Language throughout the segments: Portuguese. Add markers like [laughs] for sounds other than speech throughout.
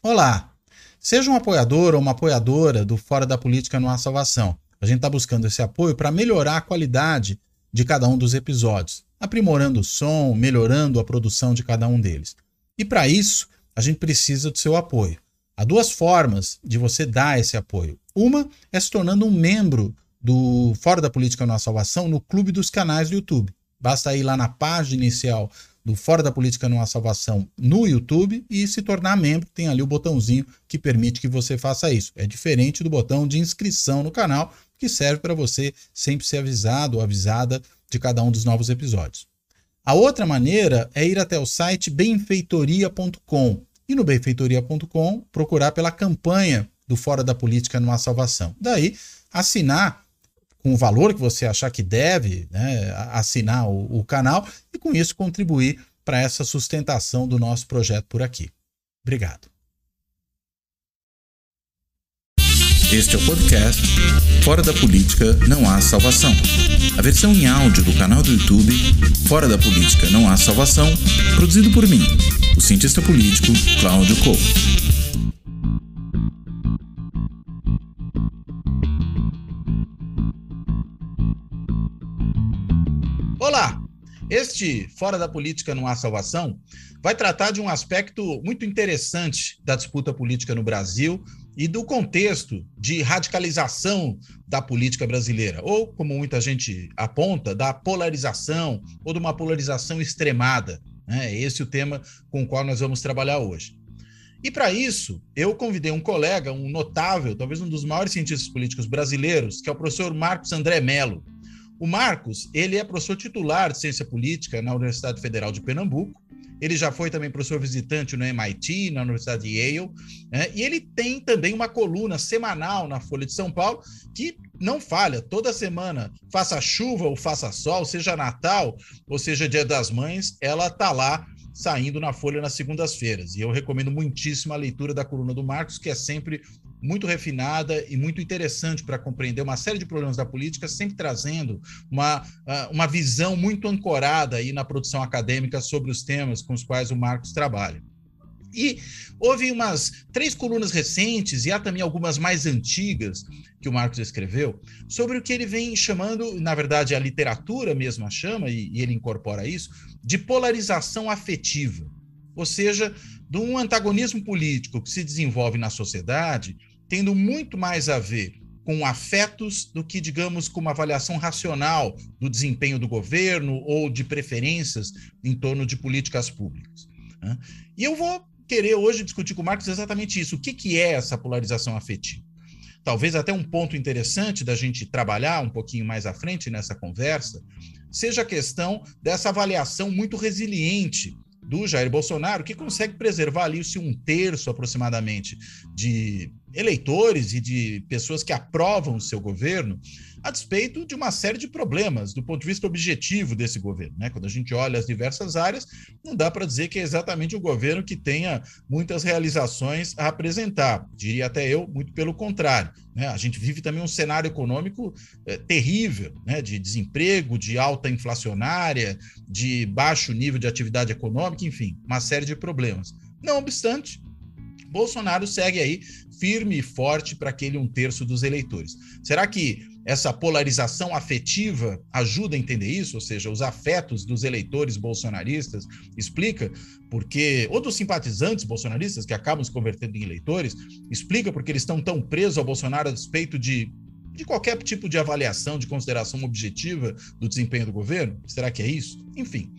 Olá! Seja um apoiador ou uma apoiadora do Fora da Política Não Há Salvação. A gente está buscando esse apoio para melhorar a qualidade de cada um dos episódios, aprimorando o som, melhorando a produção de cada um deles. E para isso, a gente precisa do seu apoio. Há duas formas de você dar esse apoio. Uma é se tornando um membro do Fora da Política Não Há Salvação no clube dos canais do YouTube. Basta ir lá na página inicial do Fora da Política Não Há Salvação no YouTube e se tornar membro. Tem ali o botãozinho que permite que você faça isso. É diferente do botão de inscrição no canal, que serve para você sempre ser avisado ou avisada de cada um dos novos episódios. A outra maneira é ir até o site benfeitoria.com e no benfeitoria.com procurar pela campanha do Fora da Política Não Há Salvação. Daí, assinar com o valor que você achar que deve né, assinar o, o canal e com isso contribuir para essa sustentação do nosso projeto por aqui. Obrigado. Este é o podcast Fora da Política Não Há Salvação. A versão em áudio do canal do YouTube Fora da Política Não Há Salvação, produzido por mim, o cientista político Cláudio Couto. Olá! Este Fora da Política Não Há Salvação vai tratar de um aspecto muito interessante da disputa política no Brasil e do contexto de radicalização da política brasileira, ou, como muita gente aponta, da polarização ou de uma polarização extremada. Né? É esse o tema com o qual nós vamos trabalhar hoje. E para isso, eu convidei um colega, um notável, talvez um dos maiores cientistas políticos brasileiros, que é o professor Marcos André Mello. O Marcos, ele é professor titular de ciência política na Universidade Federal de Pernambuco. Ele já foi também professor visitante no MIT, na Universidade de Yale, né? e ele tem também uma coluna semanal na Folha de São Paulo que não falha, toda semana, faça chuva ou faça sol, seja Natal ou seja Dia das Mães, ela tá lá saindo na Folha nas segundas-feiras. E eu recomendo muitíssimo a leitura da coluna do Marcos, que é sempre muito refinada e muito interessante para compreender uma série de problemas da política, sempre trazendo uma, ah, uma visão muito ancorada aí na produção acadêmica sobre os temas com os quais o Marcos trabalha. E houve umas três colunas recentes, e há também algumas mais antigas, que o Marcos escreveu, sobre o que ele vem chamando, na verdade, a literatura mesmo a chama, e, e ele incorpora isso, de polarização afetiva. Ou seja, de um antagonismo político que se desenvolve na sociedade tendo muito mais a ver com afetos do que, digamos, com uma avaliação racional do desempenho do governo ou de preferências em torno de políticas públicas. Né? E eu vou querer hoje discutir com o Marcos exatamente isso. O que, que é essa polarização afetiva? Talvez até um ponto interessante da gente trabalhar um pouquinho mais à frente nessa conversa seja a questão dessa avaliação muito resiliente do Jair Bolsonaro, que consegue preservar ali se um terço aproximadamente de eleitores e de pessoas que aprovam o seu governo, a despeito de uma série de problemas do ponto de vista objetivo desse governo. Né? Quando a gente olha as diversas áreas, não dá para dizer que é exatamente um governo que tenha muitas realizações a apresentar. Diria até eu, muito pelo contrário. Né? A gente vive também um cenário econômico é, terrível, né? de desemprego, de alta inflacionária, de baixo nível de atividade econômica, enfim, uma série de problemas. Não obstante, Bolsonaro segue aí firme e forte para aquele um terço dos eleitores. Será que essa polarização afetiva ajuda a entender isso? Ou seja, os afetos dos eleitores bolsonaristas explica porque, ou dos simpatizantes bolsonaristas que acabam se convertendo em eleitores, explica porque eles estão tão presos ao Bolsonaro a despeito de de qualquer tipo de avaliação, de consideração objetiva do desempenho do governo? Será que é isso? Enfim,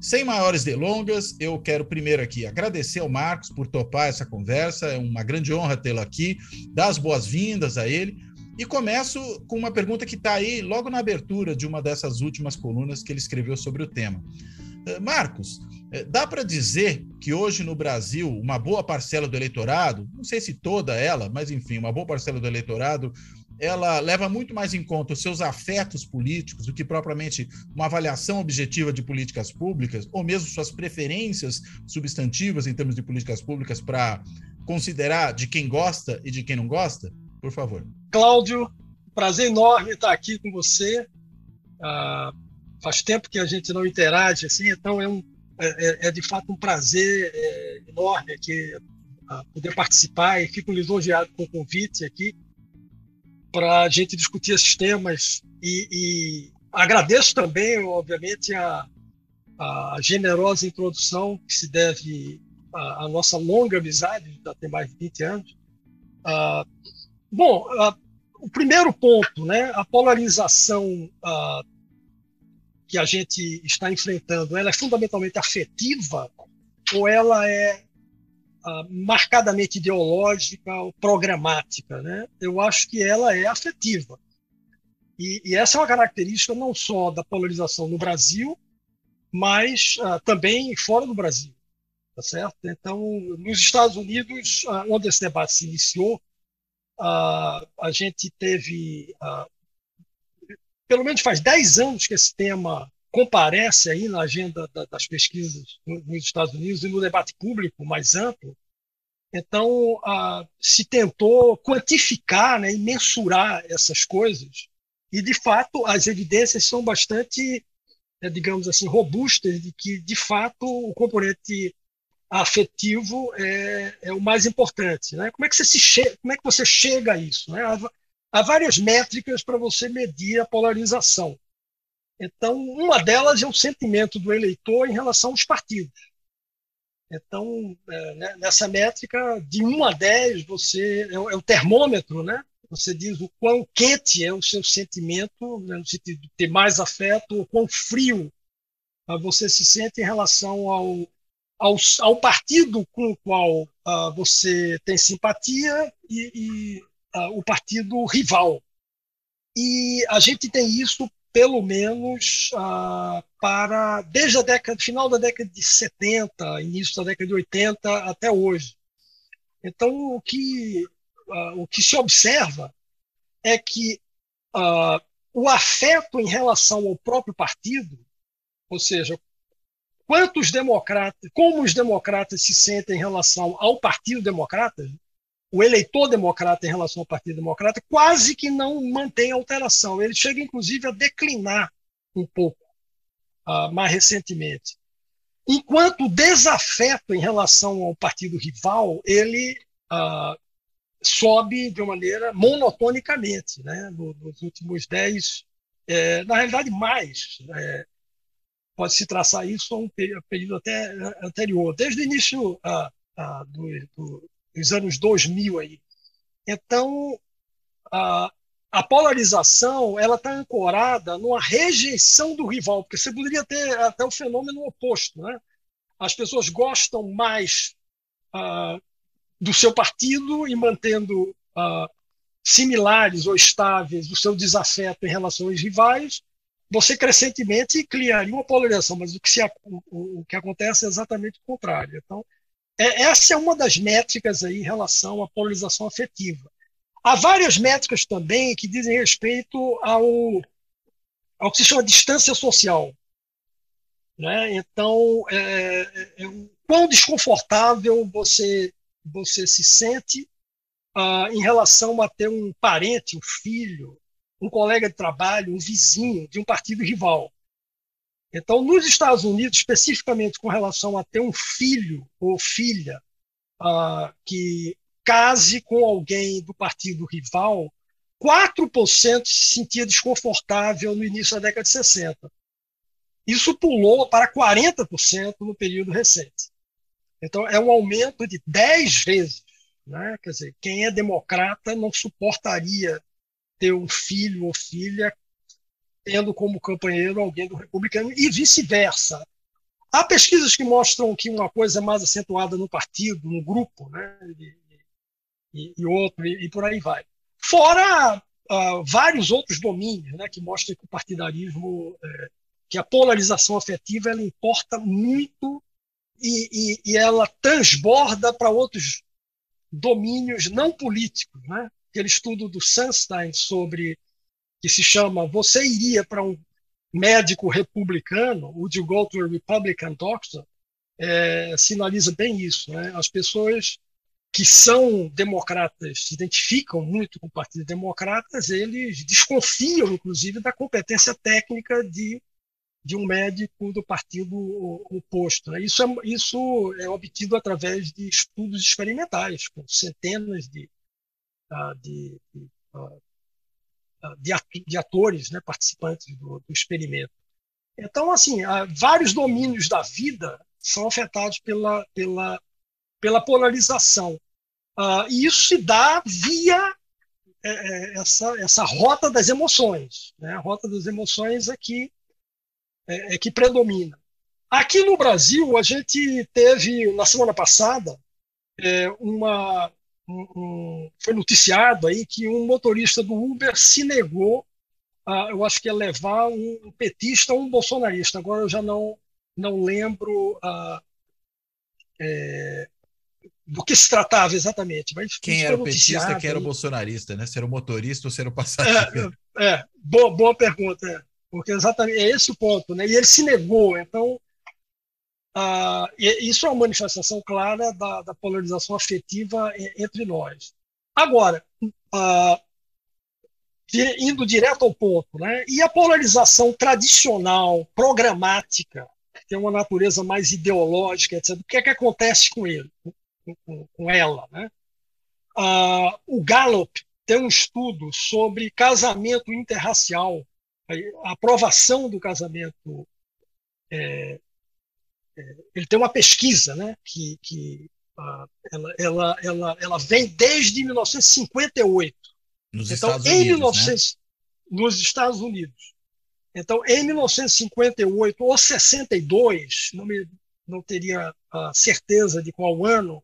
sem maiores delongas, eu quero primeiro aqui agradecer ao Marcos por topar essa conversa, é uma grande honra tê-lo aqui, dar as boas-vindas a ele. E começo com uma pergunta que está aí logo na abertura de uma dessas últimas colunas que ele escreveu sobre o tema. Eh, Marcos, eh, dá para dizer que hoje no Brasil uma boa parcela do eleitorado, não sei se toda ela, mas enfim, uma boa parcela do eleitorado ela leva muito mais em conta os seus afetos políticos do que propriamente uma avaliação objetiva de políticas públicas, ou mesmo suas preferências substantivas em termos de políticas públicas para considerar de quem gosta e de quem não gosta? Por favor. Cláudio, prazer enorme estar aqui com você. Ah, faz tempo que a gente não interage assim, então é, um, é, é, é de fato um prazer é, enorme aqui poder participar e fico lisonjeado com o convite aqui para a gente discutir esses temas e, e agradeço também, obviamente, a, a, generosa introdução que se deve à, à nossa longa amizade, já tem mais de 20 anos. Ah, bom, ah, o primeiro ponto, né, a polarização ah, que a gente está enfrentando, ela é fundamentalmente afetiva ou ela é uh, marcadamente ideológica ou programática? Né? Eu acho que ela é afetiva. E, e, essa é uma característica não só da polarização no Brasil, mas uh, também fora do Brasil. Tá certo? Então, nos Estados Unidos, uh, onde esse debate se iniciou, a gente teve pelo menos faz 10 anos que esse tema comparece aí na agenda da, das pesquisas nos Estados Unidos e no debate público mais amplo. Então, ah, se tentou quantificar né, e mensurar essas coisas, e, de fato, as evidências são bastante, é, digamos assim, robustas de que, de fato, o componente afetivo é, é o mais importante. Né? Como, é que você se como é que você chega a isso? Né? há várias métricas para você medir a polarização. Então, uma delas é o sentimento do eleitor em relação aos partidos. Então, é, né, nessa métrica, de 1 a 10, você é, é, o termômetro, né? Você diz o quão quente é o seu sentimento, né, no sentido de ter mais afeto, o quão frio você se sente em relação ao, ao, ao partido com o qual uh, você tem simpatia e, e uh, o partido rival. E a gente tem isso pelo menos uh, para desde a década final da década de 70, início da década de 80 até hoje. Então o que o que se observa é que o afeto em relação ao próprio partido, ou seja, quantos democratas, como os democratas se sentem em relação ao Partido Democrata, o eleitor democrata em relação ao Partido Democrata quase que não mantém alteração. Ele chega, inclusive, a declinar um pouco uh, mais recentemente. Enquanto o desafeto em relação ao partido rival, ele uh, sobe de uma maneira monotonicamente. Né? Nos últimos dez, é, na realidade, mais. É, Pode-se traçar isso a um período até anterior, desde o início do, do dos anos 2000 aí. Então, a, a polarização ela está ancorada numa rejeição do rival, porque você poderia ter até o fenômeno oposto, né? As pessoas gostam mais do seu partido e mantendo similares ou estáveis o seu desafeto em relação aos rivais, você crescentemente criaria uma polarização, mas o que, se, o, o que acontece é exatamente o contrário. Então, é, essa é uma das métricas aí em relação à polarização afetiva. Há várias métricas também que dizem respeito ao, ao que se chama distância social. Né? Então, é, é, é quão desconfortável você, você se sente uh, em relação a ter um parente, um filho, um colega de trabalho, um vizinho de um partido rival. Então, nos Estados Unidos, especificamente com relação a ter um filho ou filha uh, que case com alguém do partido rival, 4% se sentia desconfortável no início da década de 60. Isso pulou para 40% no período recente. Então, é um aumento de 10 vezes. Né? Quer dizer, quem é democrata não suportaria ter um filho ou filha tendo como companheiro alguém do republicano e vice-versa. Há pesquisas que mostram que uma coisa é mais acentuada no partido, no grupo, né? e, e, e outro, e, e, por aí vai. Fora uh, vários outros domínios né, que mostram que o partidarismo, é, que a polarização afetiva, ela importa muito e, e ela transborda para outros domínios não políticos. Né? Aquele estudo do Sunstein sobre que se chama Você iria para um médico republicano, Would you go to a Republican doctor? É, sinaliza bem isso. Né? As pessoas que são democratas, se identificam muito com o Partido Democratas, eles desconfiam, inclusive, da competência técnica de, de um médico do partido oposto. Né? Isso, é, isso é obtido através de estudos experimentais, com centenas de, de, de, ah, de atores né, participantes do, do, experimento. Então, assim, vários domínios da vida são afetados pela, pela, pela polarização. E isso se dá via é, é, essa, essa rota das emoções. Né? A rota das emoções é que é, é que predomina. Aqui no Brasil, a gente teve, na semana passada, uma, um, um, foi noticiado aí que um motorista do Uber se negou, a, eu acho que ia levar um petista ou um bolsonarista. Agora eu já não, não lembro a, é, do que se tratava exatamente. Mas Quem era o petista, quem era o bolsonarista, né? Se era o motorista ou se era o passageiro? É, é boa, boa pergunta. É. Porque exatamente é esse o ponto, né? E ele se negou. Então, ah, isso é uma manifestação clara da, da, polarização afetiva entre nós. Agora, ah, indo direto ao ponto, né? E a polarização tradicional, programática, que tem uma natureza mais ideológica, etc. O que é que acontece com ele, com, com ela, né? Ah, o Gallup tem um estudo sobre casamento interracial a aprovação do casamento. É, é, ele tem uma pesquisa né, que, que ela, ela, ela, ela vem desde 1958. Nos então, Estados em Unidos, 1900, né? nos Estados Unidos. Então, em 1958 ou 62, não, me, não teria a certeza de qual ano,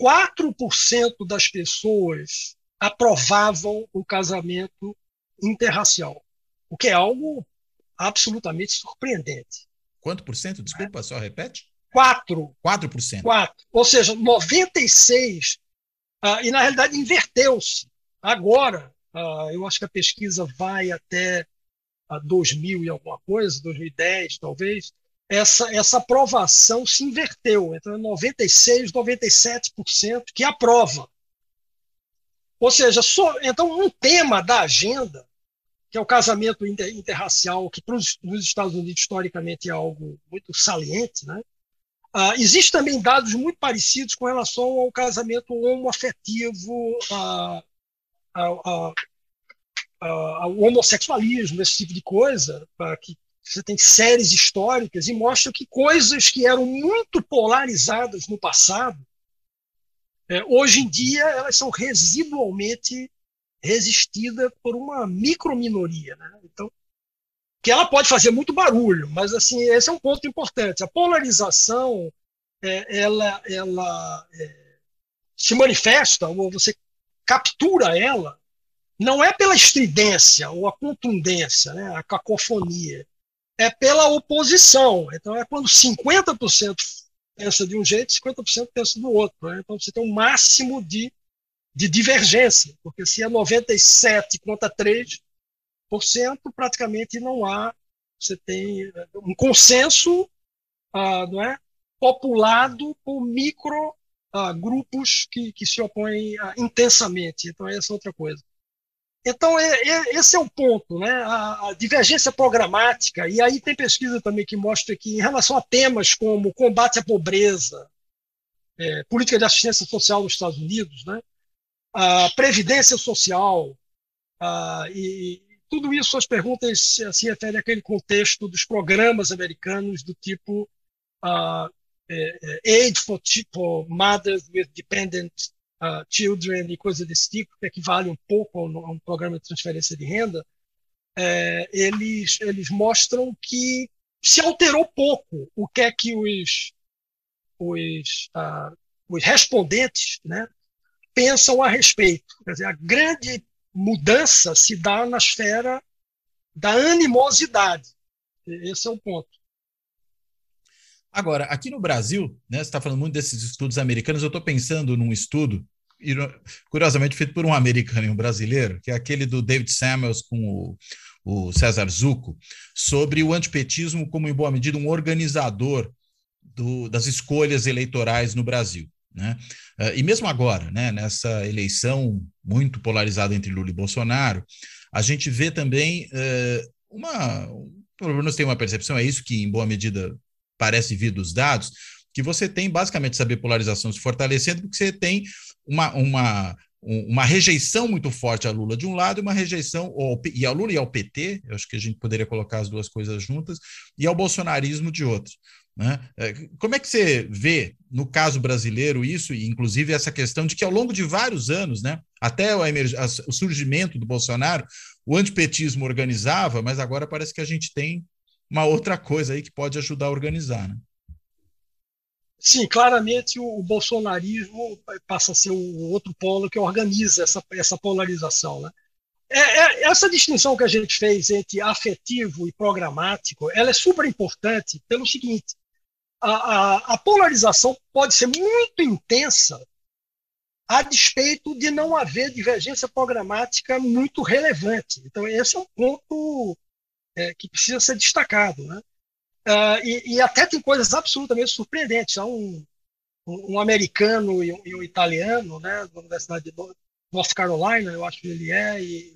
4% das pessoas aprovavam o casamento interracial o que é algo absolutamente surpreendente. Quanto por cento? Desculpa, só repete. 4. 4%. 4. Ou seja, 96, ah, e na realidade inverteu-se. Agora, ah, eu acho que a pesquisa vai até ah, 2000 e alguma coisa, 2010 talvez, essa, essa aprovação se inverteu. Então, é 96, 97% que aprova. Ou seja, só, então um tema da agenda que é o casamento inter, interracial, que nos Estados Unidos historicamente é algo muito saliente, né? Ah, Existem também dados muito parecidos com relação ao casamento homoafetivo, ao, ao homossexualismo, esse tipo de coisa, ah, que você tem séries históricas e mostra que coisas que eram muito polarizadas no passado, é, hoje em dia elas são residualmente resistida por uma microminoria. Né? Então, que ela pode fazer muito barulho, mas assim esse é um ponto importante. A polarização, é, ela, ela é, se manifesta ou você captura ela não é pela estridência ou a contundência, né, a cacofonia, é pela oposição. Então é quando 50% pensa de um jeito, 50% pensa do outro. Né? Então você tem um máximo de de divergência, porque se é 97 contra 3%, praticamente não há, você tem eh, um consenso ah, não é, populado por micro ah, grupos que, que se opõem ah, intensamente. Então, essa é outra coisa. Então, é, é, esse é o ponto, né? A, a, divergência programática, e aí tem pesquisa também que mostra que, em relação a temas como combate à pobreza, é, política de assistência social nos Estados Unidos, né? A previdência social, a, e tudo isso, as perguntas se referem àquele contexto dos programas americanos do tipo uh, é, Aid for, for Mothers with Dependent uh, Children e coisa desse tipo, que equivale um pouco a um programa de transferência de renda, é, eles, eles mostram que se alterou pouco o que é que os, os, uh, os respondentes né, pensam a respeito. Quer dizer, a grande mudança se dá na esfera da animosidade. Esse é o ponto. Agora, aqui no Brasil, né, você está falando muito desses estudos americanos, eu estou pensando num estudo, curiosamente feito por um americano e um brasileiro, que é aquele do David Samuels com o, o César Zucco, sobre o antipetismo como, em boa medida, um organizador do, das escolhas eleitorais no Brasil. Né? Uh, e mesmo agora, né, nessa eleição muito polarizada entre Lula e Bolsonaro, a gente vê também uh, uma, pelo menos tem uma percepção, é isso que em boa medida parece vir dos dados, que você tem basicamente essa bipolarização se fortalecendo, porque você tem uma, uma, uma rejeição muito forte a Lula de um lado e uma rejeição ao, e ao Lula e ao PT, eu acho que a gente poderia colocar as duas coisas juntas, e ao bolsonarismo de outro. Né? É, como é que você vê, no caso brasileiro, isso, e inclusive essa questão de que ao longo de vários anos, né, até o, o surgimento do Bolsonaro, o antipetismo organizava, mas agora parece que a gente tem uma outra coisa aí que pode ajudar a organizar. Né? Sim, claramente o, bolsonarismo passa a ser o outro polo que organiza essa, essa polarização. Né? É, é, essa distinção que a gente fez entre afetivo e programático, ela é super importante pelo seguinte: a, a, a polarização pode ser muito intensa a despeito de não haver divergência programática muito relevante. Então, esse é um ponto é, que precisa ser destacado. Né? Uh, e, e, até tem coisas absolutamente surpreendentes. Há um, um, um americano e um, e um, italiano, né, da Universidade de North Carolina, eu acho que ele é, e,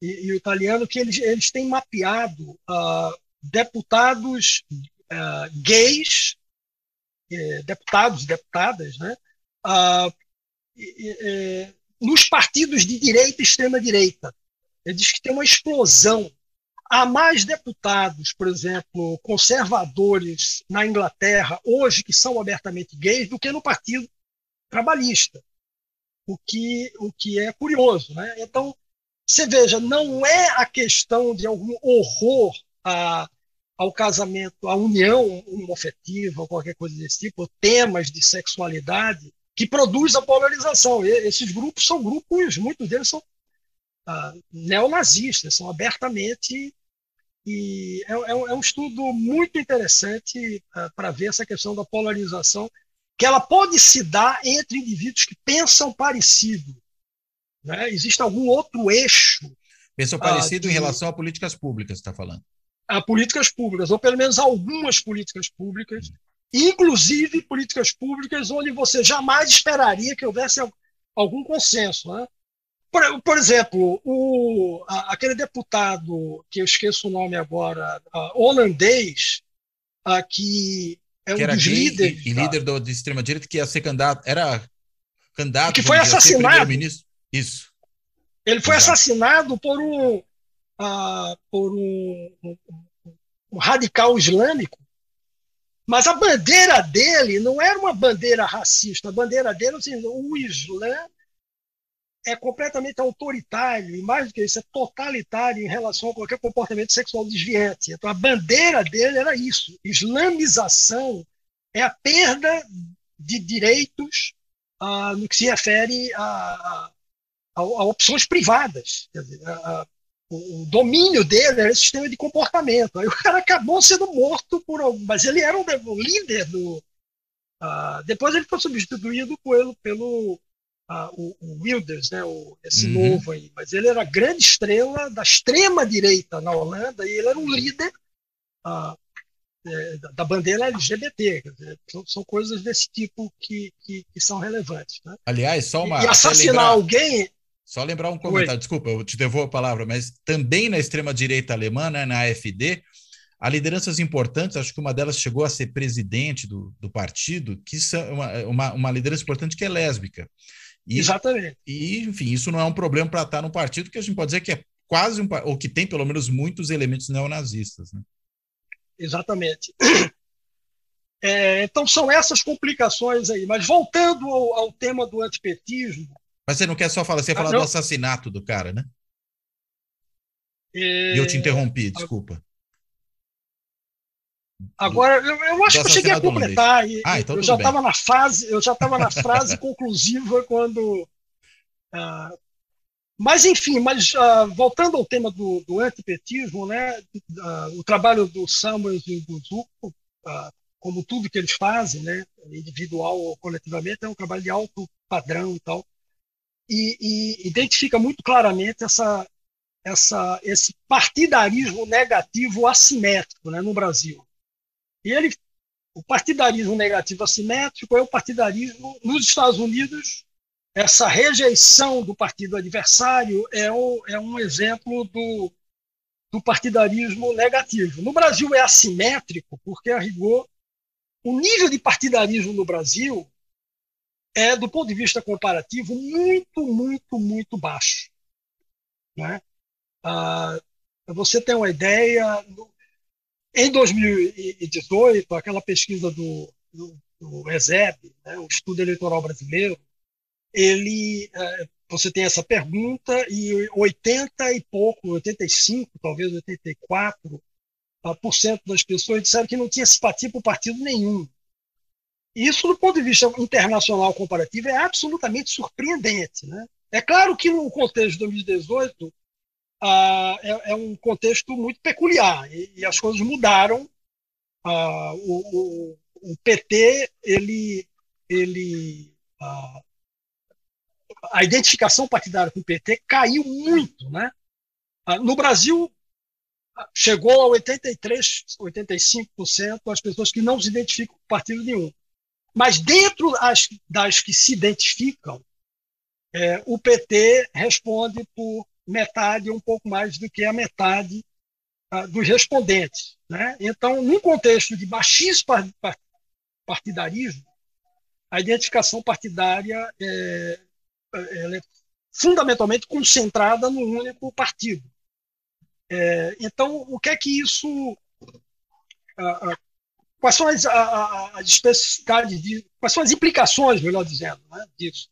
e, o italiano, que eles, eles têm mapeado uh, deputados uh, gays, eh, deputados e deputadas, né, nos partidos de direita e extrema-direita. Ele diz que tem uma explosão Há mais deputados, por exemplo, conservadores na Inglaterra, hoje, que são abertamente gays, do que no Partido Trabalhista, o que, o que é curioso. Né? Então, você veja, não é a questão de algum horror a, ao casamento, à união homofetiva ou qualquer coisa desse tipo, temas de sexualidade, que produz a polarização. E, esses grupos são grupos, muitos deles são ah, neonazistas, são abertamente e é, é, é um estudo muito interessante uh, para ver essa questão da polarização, que ela pode se dar entre indivíduos que pensam parecido. Né? Existe algum outro eixo. Pensam parecido uh, de, em relação a políticas públicas, está falando? A políticas públicas, ou pelo menos algumas políticas públicas, inclusive políticas públicas onde você jamais esperaria que houvesse algum consenso. Né? Por, por exemplo, o, a, aquele deputado, que eu esqueço o nome agora, holandês, a, que é que um dos líderes. E, e líder do, de extrema-direita que ia ser candidato, era candidato. Que foi assassinado. Isso. Ele foi Exato. assassinado por um, uh, por um, um, um, radical islâmico. Mas a bandeira dele não era uma bandeira racista. A bandeira dele, assim, o Islã é completamente autoritário e, mais do que isso, é totalitário em relação a qualquer comportamento sexual desviante. Então, a bandeira dele era isso: islamização é a perda de direitos ah, no que se refere a, a, a, a opções privadas. Dizer, o, o, domínio dele era esse sistema de comportamento. Aí o cara acabou sendo morto por algum, mas ele era o, o líder do. Ah, depois ele foi substituído pelo, pelo o, o, Wilders, né, o, esse uhum. novo aí, mas ele era a grande estrela da extrema direita na Holanda e ele era um líder é, da bandeira LGBT. Dizer, são, são, coisas desse tipo que, que, que são relevantes. Né? Aliás, só uma. E, e assassinar lembrar, alguém. Só lembrar um comentário, Oi. desculpa, eu te devolvo a palavra, mas também na extrema-direita alemã, né, na AfD, há lideranças importantes, acho que uma delas chegou a ser presidente do, do partido, que são uma, uma, uma liderança importante que é lésbica. E, Exatamente. E, enfim, isso não é um problema para estar no partido que a gente pode dizer que é quase um, ou que tem pelo menos muitos elementos neonazistas. Né? Exatamente. É, então são essas complicações aí. Mas voltando ao, ao tema do antipetismo. Mas você não quer só falar, você ia falar do assassinato do cara, né? E eu te interrompi, desculpa. Agora, eu, eu acho que eu cheguei a completar. E, ah, então eu já estava na fase, eu já estava na frase [laughs] conclusiva quando. Uh, mas, enfim, mas uh, voltando ao tema do, do antipetismo, né, uh, o trabalho do Samuels e do Zucco, como tudo que eles fazem, né, individual ou coletivamente, é um trabalho de alto padrão e tal, e, e identifica muito claramente essa, essa, esse partidarismo negativo assimétrico né, no Brasil. E ele, o partidarismo negativo assimétrico é o partidarismo nos Estados Unidos. Essa rejeição do partido adversário é, o, é um exemplo do, do partidarismo negativo. No Brasil é assimétrico, porque, a rigor, o nível de partidarismo no Brasil é, do ponto de vista comparativo, muito, muito, muito baixo. Né? Ah, você tem uma ideia, em 2018, aquela pesquisa do, do, do ESEB, né, o Estudo Eleitoral Brasileiro, ele, é, você tem essa pergunta e 80 e pouco, 85, talvez 84 por cento das pessoas disseram que não tinha simpatia por partido nenhum. Isso, do ponto de vista internacional comparativo, é absolutamente surpreendente. Né? É claro que no contexto de 2018 ah, é, é, um contexto muito peculiar e, e as coisas mudaram. Ah, o, o, o, PT, ele, ele ah, a identificação partidária com o PT caiu muito. Né? No Brasil, chegou a 83, 85% das pessoas que não se identificam com partido nenhum. Mas dentro das, das que se identificam, é, o PT responde por metade, um pouco mais do que a metade uh, dos respondentes. Né? Então, num contexto de baixíssimo partidarismo, a identificação partidária é, é fundamentalmente concentrada no único partido. É, então, o que é que isso. Uh, uh, quais são as, as especificidades, de, quais são as implicações, melhor dizendo, né, disso?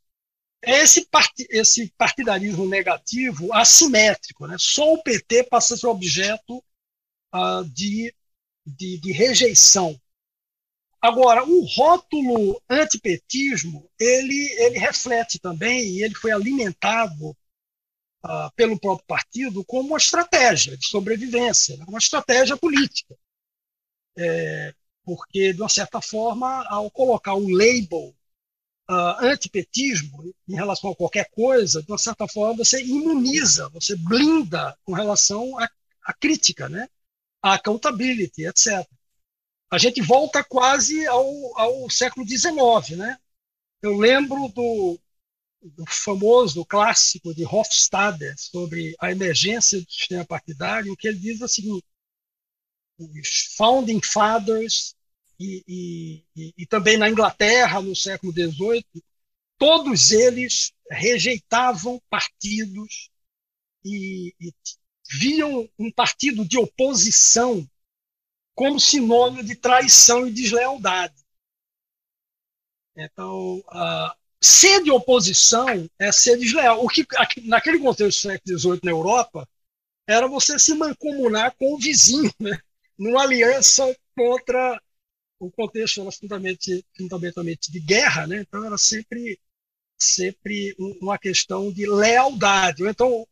É esse, part, esse partidarismo negativo assimétrico. Né? Só o PT passa a ser objeto uh, de, de, de, rejeição. Agora, o rótulo antipetismo, ele, ele reflete também, e ele foi alimentado uh, pelo próprio partido como uma estratégia de sobrevivência, né? uma estratégia política. É, porque, de uma certa forma, ao colocar o label uh, antipetismo em relação a qualquer coisa, de uma certa forma, você imuniza, você blinda com relação à, crítica, né? à accountability, etc. A gente volta quase ao, ao século XIX. Né? Eu lembro do, do famoso clássico de Hofstadter sobre a emergência do sistema partidário, que ele diz o seguinte: os founding fathers e, e, e, também na Inglaterra, no século XVIII, todos eles rejeitavam partidos e, e viam um partido de oposição como sinônimo de traição e deslealdade. Então, uh, ser de oposição é ser desleal. O que naquele contexto do século XVIII na Europa era você se mancomunar com o vizinho, né? numa aliança contra o contexto era fundamentalmente, de guerra, né? então era sempre sempre uma questão de lealdade. Então,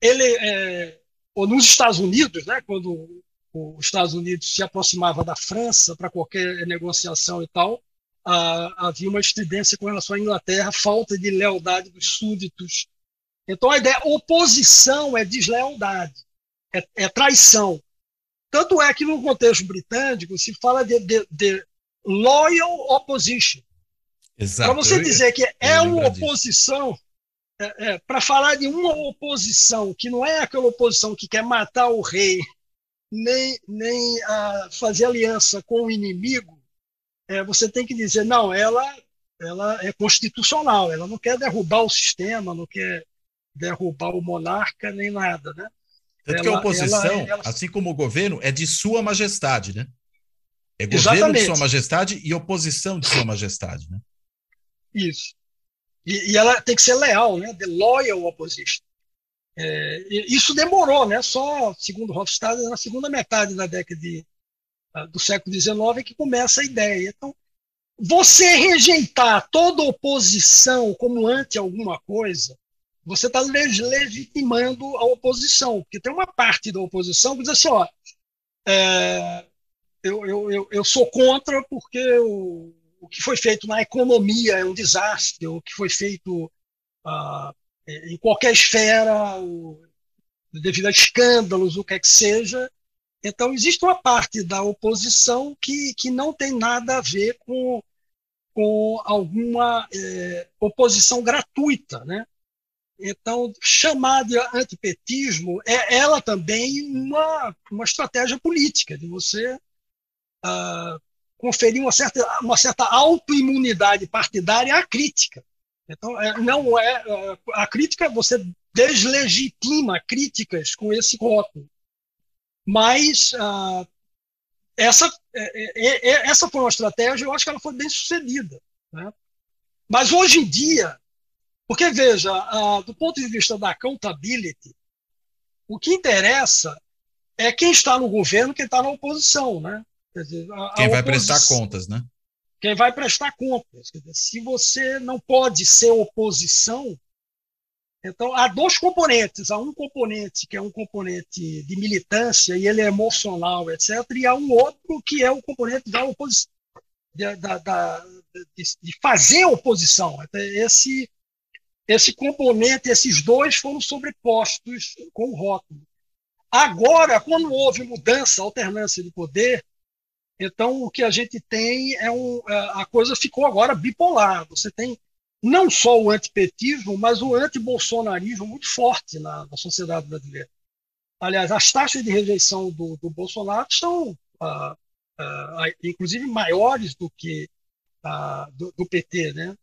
ele, é, ou nos Estados Unidos, né, quando os Estados Unidos se aproximava da França para qualquer negociação e tal, ah, havia uma estridência com relação à Inglaterra, falta de lealdade dos súditos. Então, a ideia oposição é deslealdade, é, é traição. Tanto é que no contexto britânico se fala de, de, de loyal opposition. Para você dizer que é uma oposição, é, é, para falar de uma oposição que não é aquela oposição que quer matar o rei, nem, nem a fazer aliança com o inimigo, é, você tem que dizer, não, ela, ela é constitucional, ela não quer derrubar o sistema, não quer derrubar o monarca, nem nada. Né? Tanto ela, que a oposição, ela, ela... assim como o governo, é de Sua Majestade, né? É governo Exatamente. de Sua Majestade e oposição de Sua Majestade, né? Isso. E, e ela tem que ser leal, né? The loyal opposition. É, isso demorou, né? Só, segundo Hofstadter, na segunda metade da década de, ah, do século XIX é que começa a ideia. Então, você rejeitar toda oposição como anti alguma coisa você está legitimando a oposição, porque tem uma parte da oposição que diz assim, ó, é, eu, eu, eu, eu, sou contra porque o, o que foi feito na economia é um desastre, o que foi feito ah, em qualquer esfera, o, devido a escândalos, o que é que seja. Então, existe uma parte da oposição que, que não tem nada a ver com, com alguma é, oposição gratuita, né? Então, chamar de antipetismo é ela também uma, uma estratégia política, de você uh, conferir uma certa, uma certa autoimunidade partidária à crítica. Então, é, não é uh, a crítica, você deslegitima críticas com esse rótulo. Mas uh, essa, é, é, essa foi uma estratégia, eu acho que ela foi bem sucedida. Né? Mas hoje em dia, porque, veja, do ponto de vista da accountability, o que interessa é quem está no governo, quem está na oposição. Né? Dizer, a, quem a vai prestar contas, né? Quem vai prestar contas. Dizer, se você não pode ser oposição, então há dois componentes. Há um componente que é um componente de militância e ele é emocional, etc. E há um outro que é o componente da oposição, de, da, da, de, de fazer oposição. Esse esse componente, esses dois foram sobrepostos com o rótulo. Agora, quando houve mudança, alternância de poder, então o que a gente tem é um, é, a coisa ficou agora bipolar. Você tem não só o antipetismo, mas o antibolsonarismo muito forte na, na sociedade brasileira. Aliás, as taxas de rejeição do, do Bolsonaro são, ah, ah, inclusive, maiores do que ah, do, do PT, né?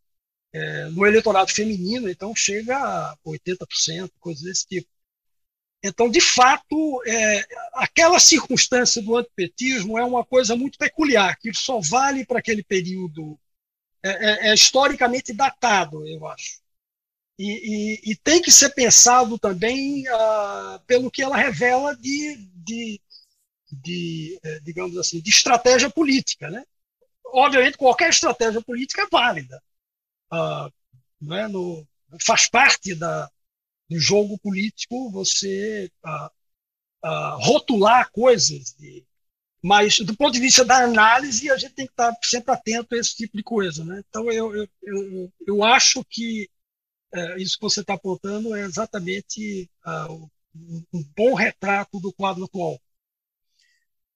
É, no eleitorado feminino, então chega a 80%, coisas desse tipo. Então, de fato, é, aquela circunstância do antipetismo é uma coisa muito peculiar, que só vale para aquele período, é, é, é, historicamente datado, eu acho. E, e, e tem que ser pensado também ah, pelo que ela revela de, de, de, é, digamos assim, de estratégia política. Né? Obviamente, qualquer estratégia política é válida uh, né, no, faz parte da, do jogo político você uh, uh, rotular coisas. De, mas, do ponto de vista da análise, a gente tem que estar sempre atento a esse tipo de coisa. Né? Então, eu, eu, eu, eu acho que uh, isso que você está apontando é exatamente uh, um bom retrato do quadro atual.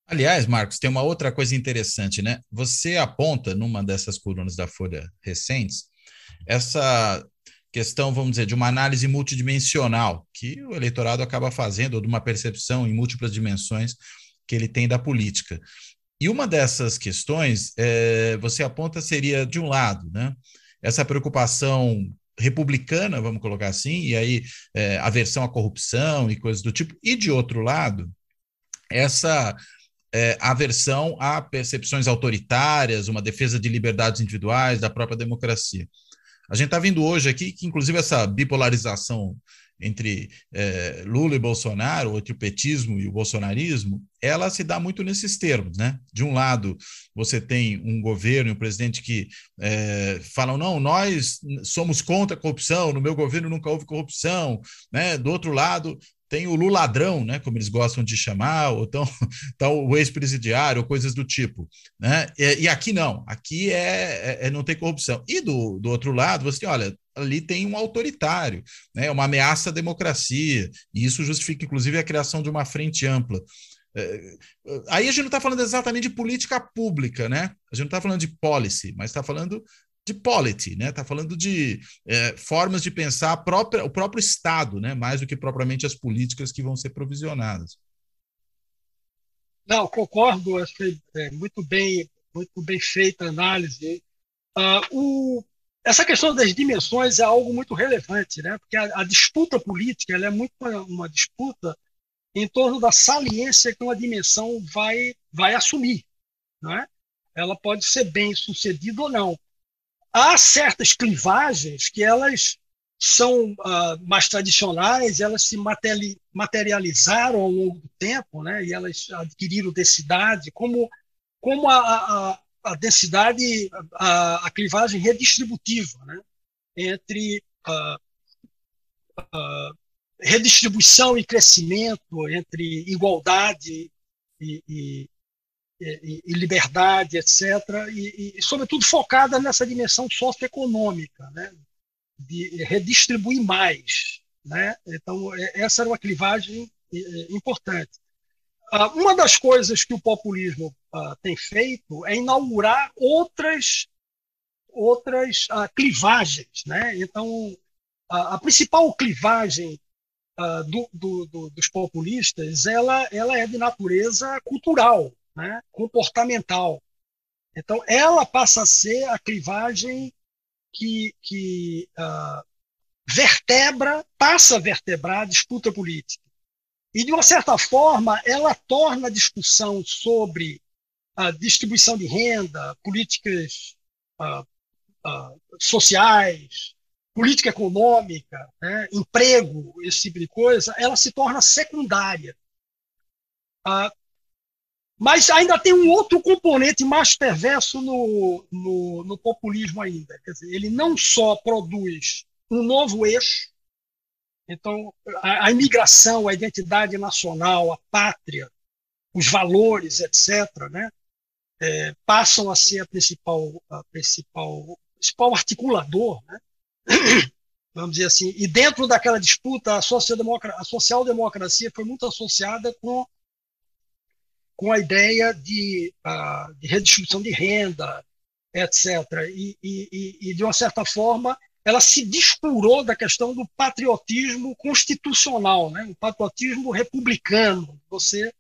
Aliás, Marcos, tem uma outra coisa interessante, né? Você aponta numa dessas colunas da Folha recentes essa questão, vamos dizer, de uma análise multidimensional que o eleitorado acaba fazendo, ou de uma percepção em múltiplas dimensões que ele tem da política. E uma dessas questões, é, você aponta, seria, de um lado, né, essa preocupação republicana, vamos colocar assim, e aí é, aversão à corrupção e coisas do tipo, e de outro lado, essa é, aversão a percepções autoritárias, uma defesa de liberdades individuais, da própria democracia. A gente está vendo hoje aqui que, inclusive, essa bipolarização entre é, Lula e Bolsonaro, entre o petismo e o bolsonarismo, ela se dá muito nesses termos, né? De um lado, você tem um governo e um presidente que é, falam, não, nós somos contra a corrupção, no meu governo nunca houve corrupção, né? Do outro lado, tem o Lula ladrão, né, como eles gostam de chamar, ou então [laughs] tá o ex-presidiário, coisas do tipo. Né? E, e aqui não, aqui é, é, é, não tem corrupção. E do, do outro lado, você tem, olha, ali tem um autoritário, né, uma ameaça à democracia, e isso justifica, inclusive, a criação de uma frente ampla. É, aí a gente não está falando exatamente de política pública, né? A gente não está falando de policy, mas está falando de polity, né? Está falando de é, formas de pensar própria, o próprio Estado, né? Mais do que propriamente as políticas que vão ser provisionadas. Não, concordo. Acho que é muito bem, muito bem feita a análise. Uh, o, essa questão das dimensões é algo muito relevante, né? Porque a, a disputa política é muito uma, uma disputa em torno da saliência que uma dimensão vai vai assumir, não é? Ela pode ser bem sucedida ou não há certas clivagens que elas são uh, mais tradicionais, elas se materializaram ao longo do tempo, né? E elas adquiriram densidade, como como a, a, a densidade, a, a, clivagem redistributiva, né? Entre uh, uh, redistribuição e crescimento, entre igualdade e, e, e, liberdade, etc., e, e, sobretudo focada nessa dimensão socioeconômica, né? de redistribuir mais. Né? Então, é, essa era uma clivagem importante. Ah, uma das coisas que o populismo ah, tem feito é inaugurar outras outras ah, clivagens, né? Então a, principal clivagem do, do, do, dos populistas ela, ela é de natureza cultural, né? comportamental. Então, ela passa a ser a clivagem que, que uh, vertebra, passa a vertebrar a disputa política. E, de uma certa forma, ela torna a discussão sobre a distribuição de renda, políticas uh, uh, sociais, política econômica, né, emprego, esse tipo de coisa, ela se torna secundária. Uh, mas ainda tem um outro componente mais perverso no, no, no populismo ainda. Quer dizer, ele não só produz um novo eixo, então a, a imigração, a identidade nacional, a pátria, os valores, etc., né, é, passam a ser a principal, a principal, principal articulador, né? [coughs] vamos dizer assim. E dentro daquela disputa, a social-democracia social foi muito associada com, com a ideia de, uh, de redistribuição de renda, etc. E, e, e, de uma certa forma, ela se descurou da questão do patriotismo constitucional, né? o patriotismo republicano. Você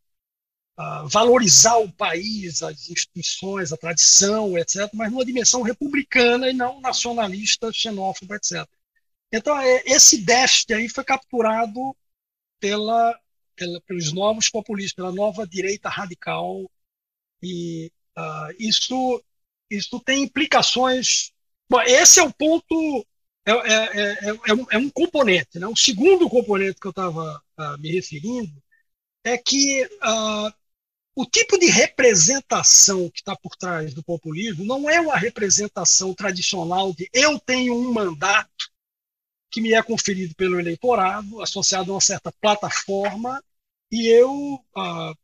valorizar o país, as instituições, a tradição, etc., mas numa dimensão republicana e não nacionalista, xenófoba, etc. Então, é, esse déficit aí foi capturado pela, pela, pelos novos populistas, pela nova direita radical, e uh, isso, isso tem implicações. Bom, esse é o ponto, é, é, é, um, é um componente. Né? O segundo componente que eu estava uh, me referindo é que uh, o tipo de representação que está por trás do populismo não é uma representação tradicional de eu tenho um mandato que me é conferido pelo eleitorado, associado a uma certa plataforma, e eu, uh,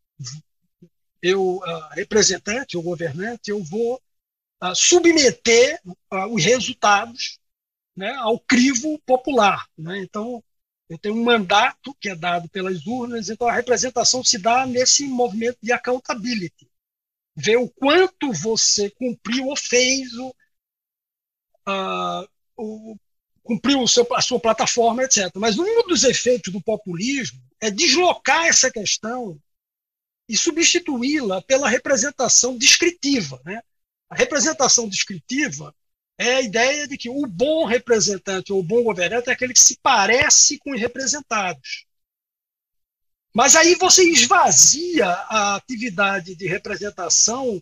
eu uh, representante ou governante, eu vou uh, submeter os resultados né, ao crivo popular. Né? Então, eu tenho um mandato que é dado pelas urnas, então a representação se dá nesse movimento de accountability. Ver o quanto você cumpriu ou fez, o, uh, o, cumpriu seu, a sua plataforma, etc. Mas um dos efeitos do populismo é deslocar essa questão e substituí-la pela representação descritiva. Né? A representação descritiva é a ideia de que o bom representante ou o bom governante é aquele que se parece com os representados. Mas aí você esvazia a atividade de representação,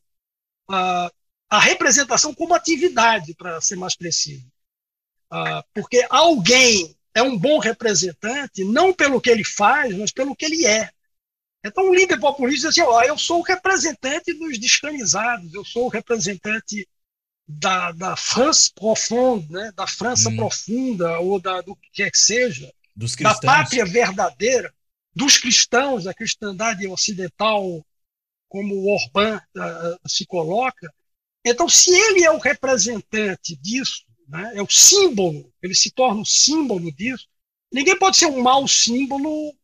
a, a representação como atividade, para ser mais preciso. Porque alguém é um bom representante não pelo que ele faz, mas pelo que ele é. Então, o líder populista diz assim: ó, eu sou o representante dos descanizados, eu sou o representante da, da France profonde, né? da França hum. profunda, ou da, do que quer que seja, da pátria verdadeira, dos cristãos, da cristandade ocidental, como o Orbán uh, se coloca. Então, se ele é o representante disso, né? é o símbolo, ele se torna o símbolo disso, ninguém pode ser um mau símbolo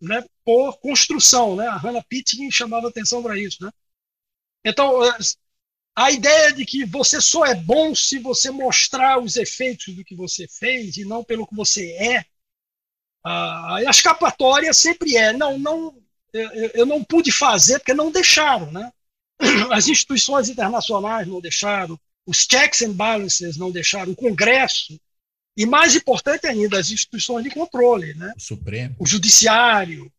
né, por construção. Né? A Hannah Pitkin chamava atenção para isso. Né? Então, a ideia de que você só é bom se você mostrar os efeitos do que você fez e não pelo que você é. a escapatória sempre é, não, não, eu, eu não pude fazer porque não deixaram, né? As instituições internacionais não deixaram, os checks and balances não deixaram, o Congresso e mais importante ainda, as instituições de controle, né? O Supremo, o Judiciário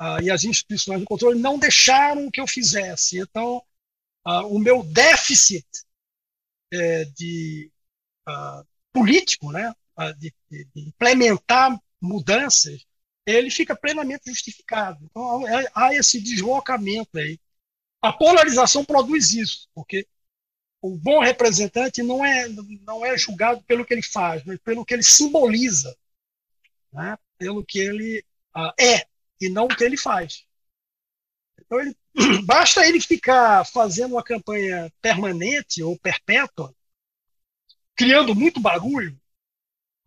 uh, e as instituições de controle não deixaram que eu fizesse. Então uh, o meu déficit é, de uh, político, né, de, de, implementar mudanças, ele fica plenamente justificado. Então, há esse deslocamento aí. A polarização produz isso, porque o bom representante não é, não é julgado pelo que ele faz, mas pelo que ele simboliza, né? pelo que ele uh, é, e não o que ele faz. Então, ele [clears throat] Basta ele ficar fazendo uma campanha permanente ou perpétua, criando muito barulho,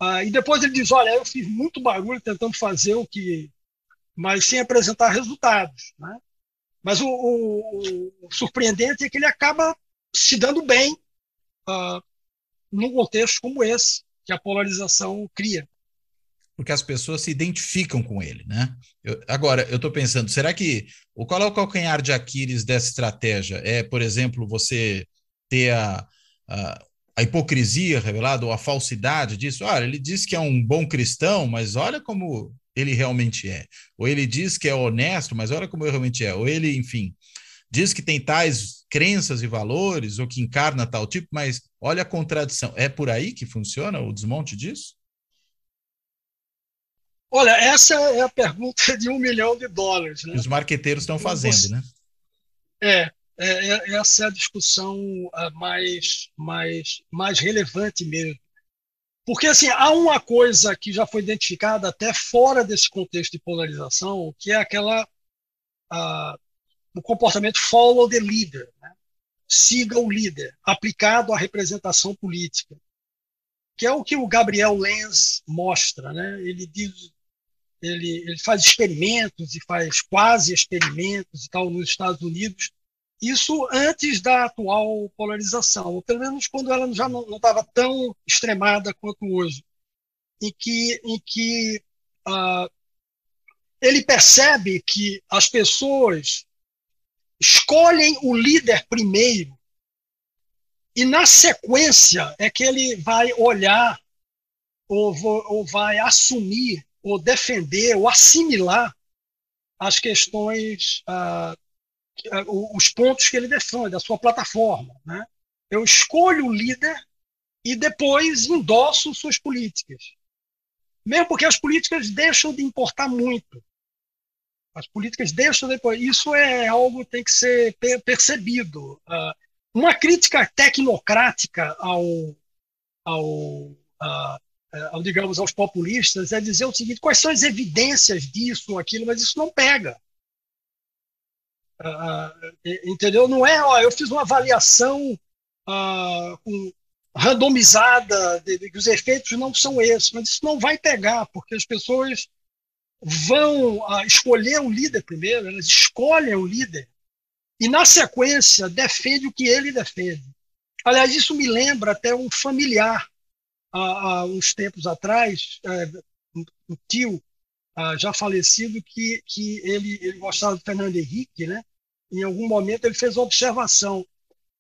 uh, e depois ele diz: Olha, eu fiz muito barulho tentando fazer o que. mas sem apresentar resultados. Né? Mas o, o, o, surpreendente é que ele acaba se dando bem uh, num contexto como esse, que a polarização cria. Porque as pessoas se identificam com ele, né? Eu, agora, eu estou pensando, será que o qual é o calcanhar de Aquiles dessa estratégia? É, por exemplo, você ter a, a, a hipocrisia revelada ou a falsidade disso? Olha, ele diz que é um bom cristão, mas olha como ele realmente é. Ou ele diz que é honesto, mas olha como ele realmente é. Ou ele, enfim, diz que tem tais crenças e valores, ou que encarna tal tipo, mas olha a contradição. É por aí que funciona o desmonte disso? Olha, essa é a pergunta de um milhão de dólares. Né? Os marqueteiros estão fazendo, Você... né? É, é, é, essa é a discussão uh, mais, mais, mais relevante mesmo. Porque assim, há uma coisa que já foi identificada até fora desse contexto de polarização, que é aquela uh, o comportamento follow the leader, né? siga o líder, aplicado à representação política, que é o que o Gabriel Lenz mostra, né? Ele diz, ele, ele faz experimentos e faz quase experimentos e tal nos Estados Unidos. Isso antes da atual polarização, ou pelo menos quando ela já não estava tão extremada quanto hoje, em que, em que uh, ele percebe que as pessoas escolhem o líder primeiro e na sequência é que ele vai olhar ou, ou vai assumir ou defender ou assimilar as questões, ah, os pontos que ele defende, a sua plataforma. Né? Eu escolho o líder e depois endosso suas políticas. Mesmo porque as políticas deixam de importar muito. As políticas deixam depois. Isso é algo que tem que ser percebido. Uh, uma crítica tecnocrática ao, ao, uh, ao, digamos, aos populistas é dizer o seguinte: quais são as evidências disso, aquilo, mas isso não pega. Entendeu? Não é, ó, eu fiz uma avaliação com, randomizada de, de, os efeitos não são esses, mas isso não vai pegar, porque as pessoas vão uh, escolher o líder primeiro, elas escolhem o líder e, na sequência, defende o que ele defende. Aliás, isso me lembra até um familiar, há, há uns tempos atrás, é, um tio uh, já falecido, que, que ele, ele gostava do Fernando Henrique, né? em algum momento ele fez uma observação.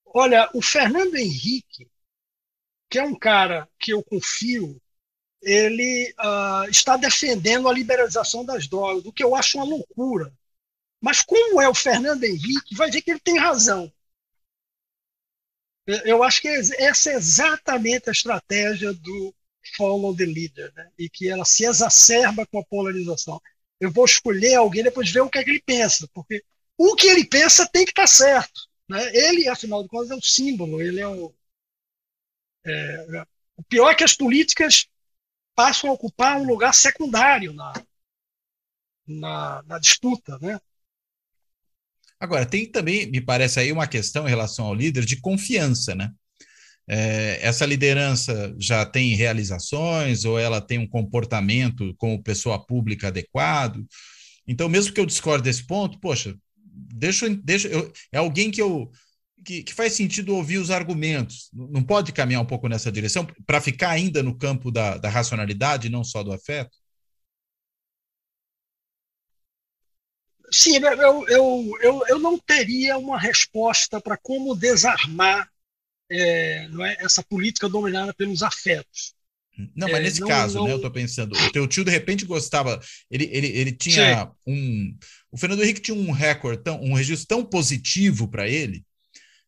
Olha, o Fernando Henrique, que é um cara que eu confio ele uh, está defendendo a liberalização das drogas, o que eu acho uma loucura. Mas como é o Fernando Henrique, vai ver que ele tem razão. Eu acho que essa é exatamente a estratégia do follow the leader, né? e que ela se exacerba com a polarização. Eu vou escolher alguém depois ver o que é que ele pensa, porque o que ele pensa tem que estar certo. Né? Ele, afinal de contas, é o símbolo, ele é o. É, o pior é que as políticas passam a ocupar um lugar secundário na, na, na disputa, né? Agora, tem também, me parece aí, uma questão em relação ao líder de confiança, né? É, essa liderança já tem realizações ou ela tem um comportamento como pessoa pública adequado? Então, mesmo que eu discorde desse ponto, poxa, deixa, deixa eu, é alguém que eu que, que, faz sentido ouvir os argumentos. Não pode caminhar um pouco nessa direção para ficar ainda no campo da, da racionalidade, não só do afeto? Sim, eu, eu, eu, eu não teria uma resposta para como desarmar é, não é, essa política dominada pelos afetos. Não, mas é, nesse não, caso, não... né, eu estou pensando, o teu tio de repente gostava, ele, ele, ele tinha Sim. um. O Fernando Henrique tinha um recorde, tão, um registro tão positivo para ele,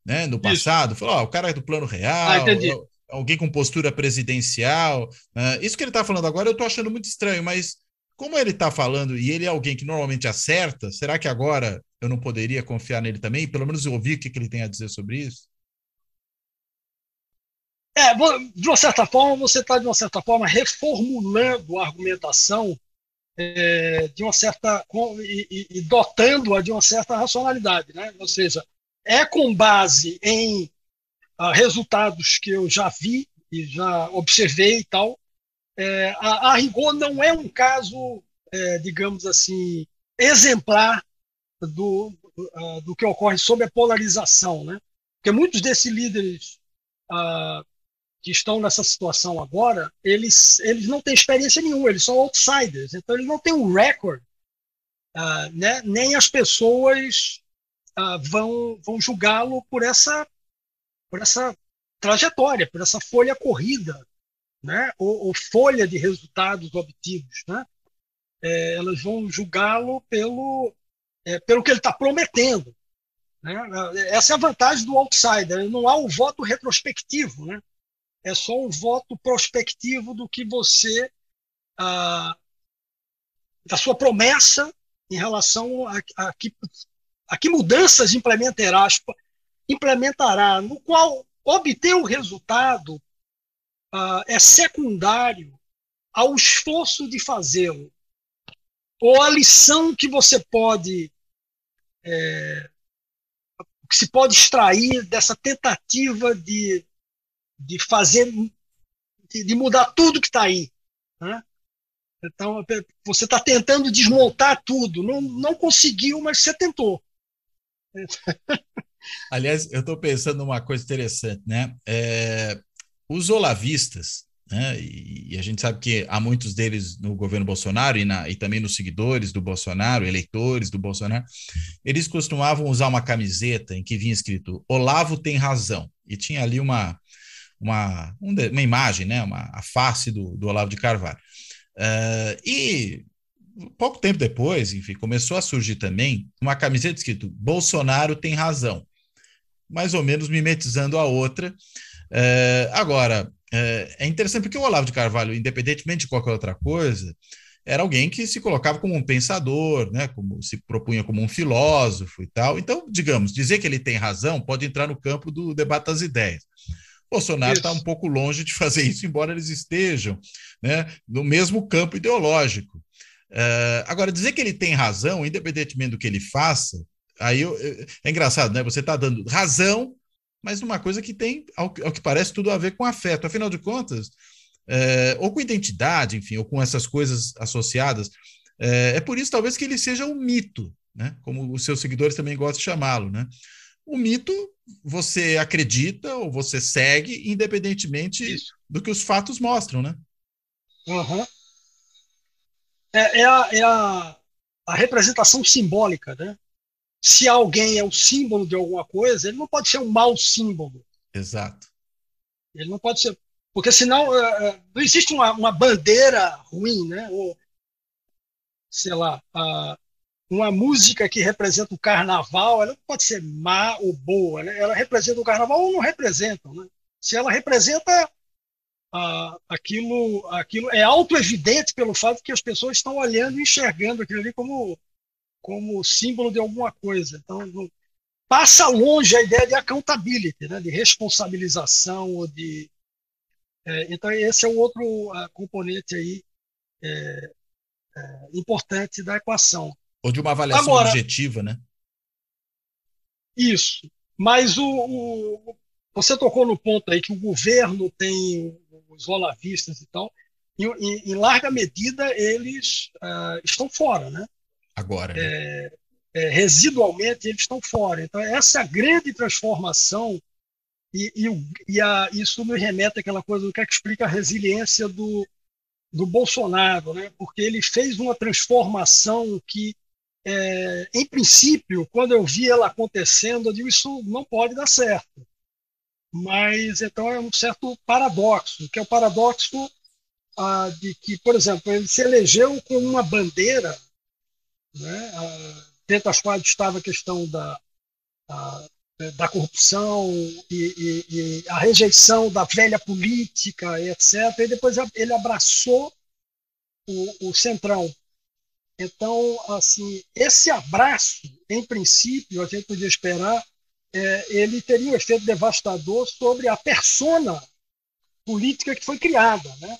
né, no passado, falou: oh, o cara é do plano real, ah, é alguém com postura presidencial. Uh, isso que ele está falando agora eu estou achando muito estranho, mas como ele está falando e ele é alguém que normalmente acerta, será que agora eu não poderia confiar nele também? Pelo menos eu ouvir o que, que ele tem a dizer sobre isso? É, de uma certa forma, você está, de uma certa forma, reformulando a argumentação é, de uma certa. e, e, e dotando-a de uma certa racionalidade. Né? Ou seja, é com base em uh, resultados que eu já vi e já observei e tal. É, a, a, rigor não é um caso, é, digamos assim, exemplar do, uh, do que ocorre sob a polarização, né? Porque muitos desses líderes uh, que estão nessa situação agora, eles, eles não têm experiência nenhuma, eles são outsiders, então eles não têm um recorde, né? nem as pessoas uh, vão, vão julgá-lo por essa, por essa trajetória, por essa folha corrida, né? ou, ou folha de resultados obtidos. Né? É, elas vão julgá-lo pelo, é, pelo que ele está prometendo. Né? Essa é a vantagem do outsider, não há o voto retrospectivo. Né? é só um voto prospectivo do que você ah, da sua promessa em relação a, a, que, a que mudanças implementará, implementará, no qual obter o resultado ah, é secundário ao esforço de fazê-lo, ou a lição que você pode é, que se pode extrair dessa tentativa de de fazer, de, de mudar tudo que está aí. Né? Então, você está tentando desmontar tudo. Não, não conseguiu, mas você tentou. Aliás, eu estou pensando numa coisa interessante, né? É, os olavistas, né? E, e, a gente sabe que há muitos deles no governo Bolsonaro e, na, e também nos seguidores do Bolsonaro, eleitores do Bolsonaro, eles costumavam usar uma camiseta em que vinha escrito Olavo tem razão. E tinha ali uma, uma, uma imagem, né, uma, a face do, do Olavo de Carvalho. Uh, e pouco tempo depois, enfim, começou a surgir também uma camiseta escrito Bolsonaro tem razão, mais ou menos mimetizando a outra. Uh, agora, uh, é interessante porque o Olavo de Carvalho, independentemente de qualquer outra coisa, era alguém que se colocava como um pensador, né, como se propunha como um filósofo e tal. Então, digamos, dizer que ele tem razão pode entrar no campo do debate das ideias. Bolsonaro está um pouco longe de fazer isso, embora eles estejam né, no mesmo campo ideológico. Uh, agora, dizer que ele tem razão, independentemente do que ele faça, aí eu, é engraçado, né? Você está dando razão, mas numa coisa que tem, ao, ao, que parece, tudo a ver com afeto. Afinal de contas, uh, ou com identidade, enfim, ou com essas coisas associadas. Uh, é por isso, talvez, que ele seja um mito, né? Como os seus seguidores também gostam de chamá-lo, né? O mito você acredita ou você segue, independentemente Isso. do que os fatos mostram, né? Uhum. É, é, a, é a, a, representação simbólica, né? Se alguém é o símbolo de alguma coisa, ele não pode ser um mau símbolo. Exato. Ele não pode ser. Porque senão é, é não existe uma, uma bandeira ruim, né? Ou, sei lá, a, uma música que representa o carnaval, ela não pode ser má ou boa, né? Ela representa o carnaval ou não representa, né? Se ela representa ah, aquilo, aquilo é auto-evidente pelo fato que as pessoas estão olhando e enxergando aquilo ali como como símbolo de alguma coisa. Então, não, passa longe a ideia de accountability, né? De responsabilização ou de é, então esse é o outro uh, componente aí é, é, importante da equação. Ou de uma avaliação Agora, objetiva, né? Isso. Mas o, o, você tocou no ponto aí que o governo tem os olavistas e tal. Em, em, em larga medida, eles uh, estão fora, né? Agora. Né? É, é, residualmente, eles estão fora. Então, essa é grande transformação, e, e, e a, isso me remete àquela coisa do que, é que explica a resiliência do, do Bolsonaro, né? porque ele fez uma transformação que é, em princípio, quando eu vi ela acontecendo, eu digo isso não pode dar certo. Mas então é um certo paradoxo, que é o paradoxo ah, de que, por exemplo, ele se elegeu com uma bandeira, né, ah, dentro das quais estava a questão da, a, da corrupção e, e, e, a rejeição da velha política, etc. E depois ele abraçou o, o centrão, então, assim, esse abraço, em princípio, a gente podia esperar, é, ele teria um efeito devastador sobre a persona política que foi criada, né?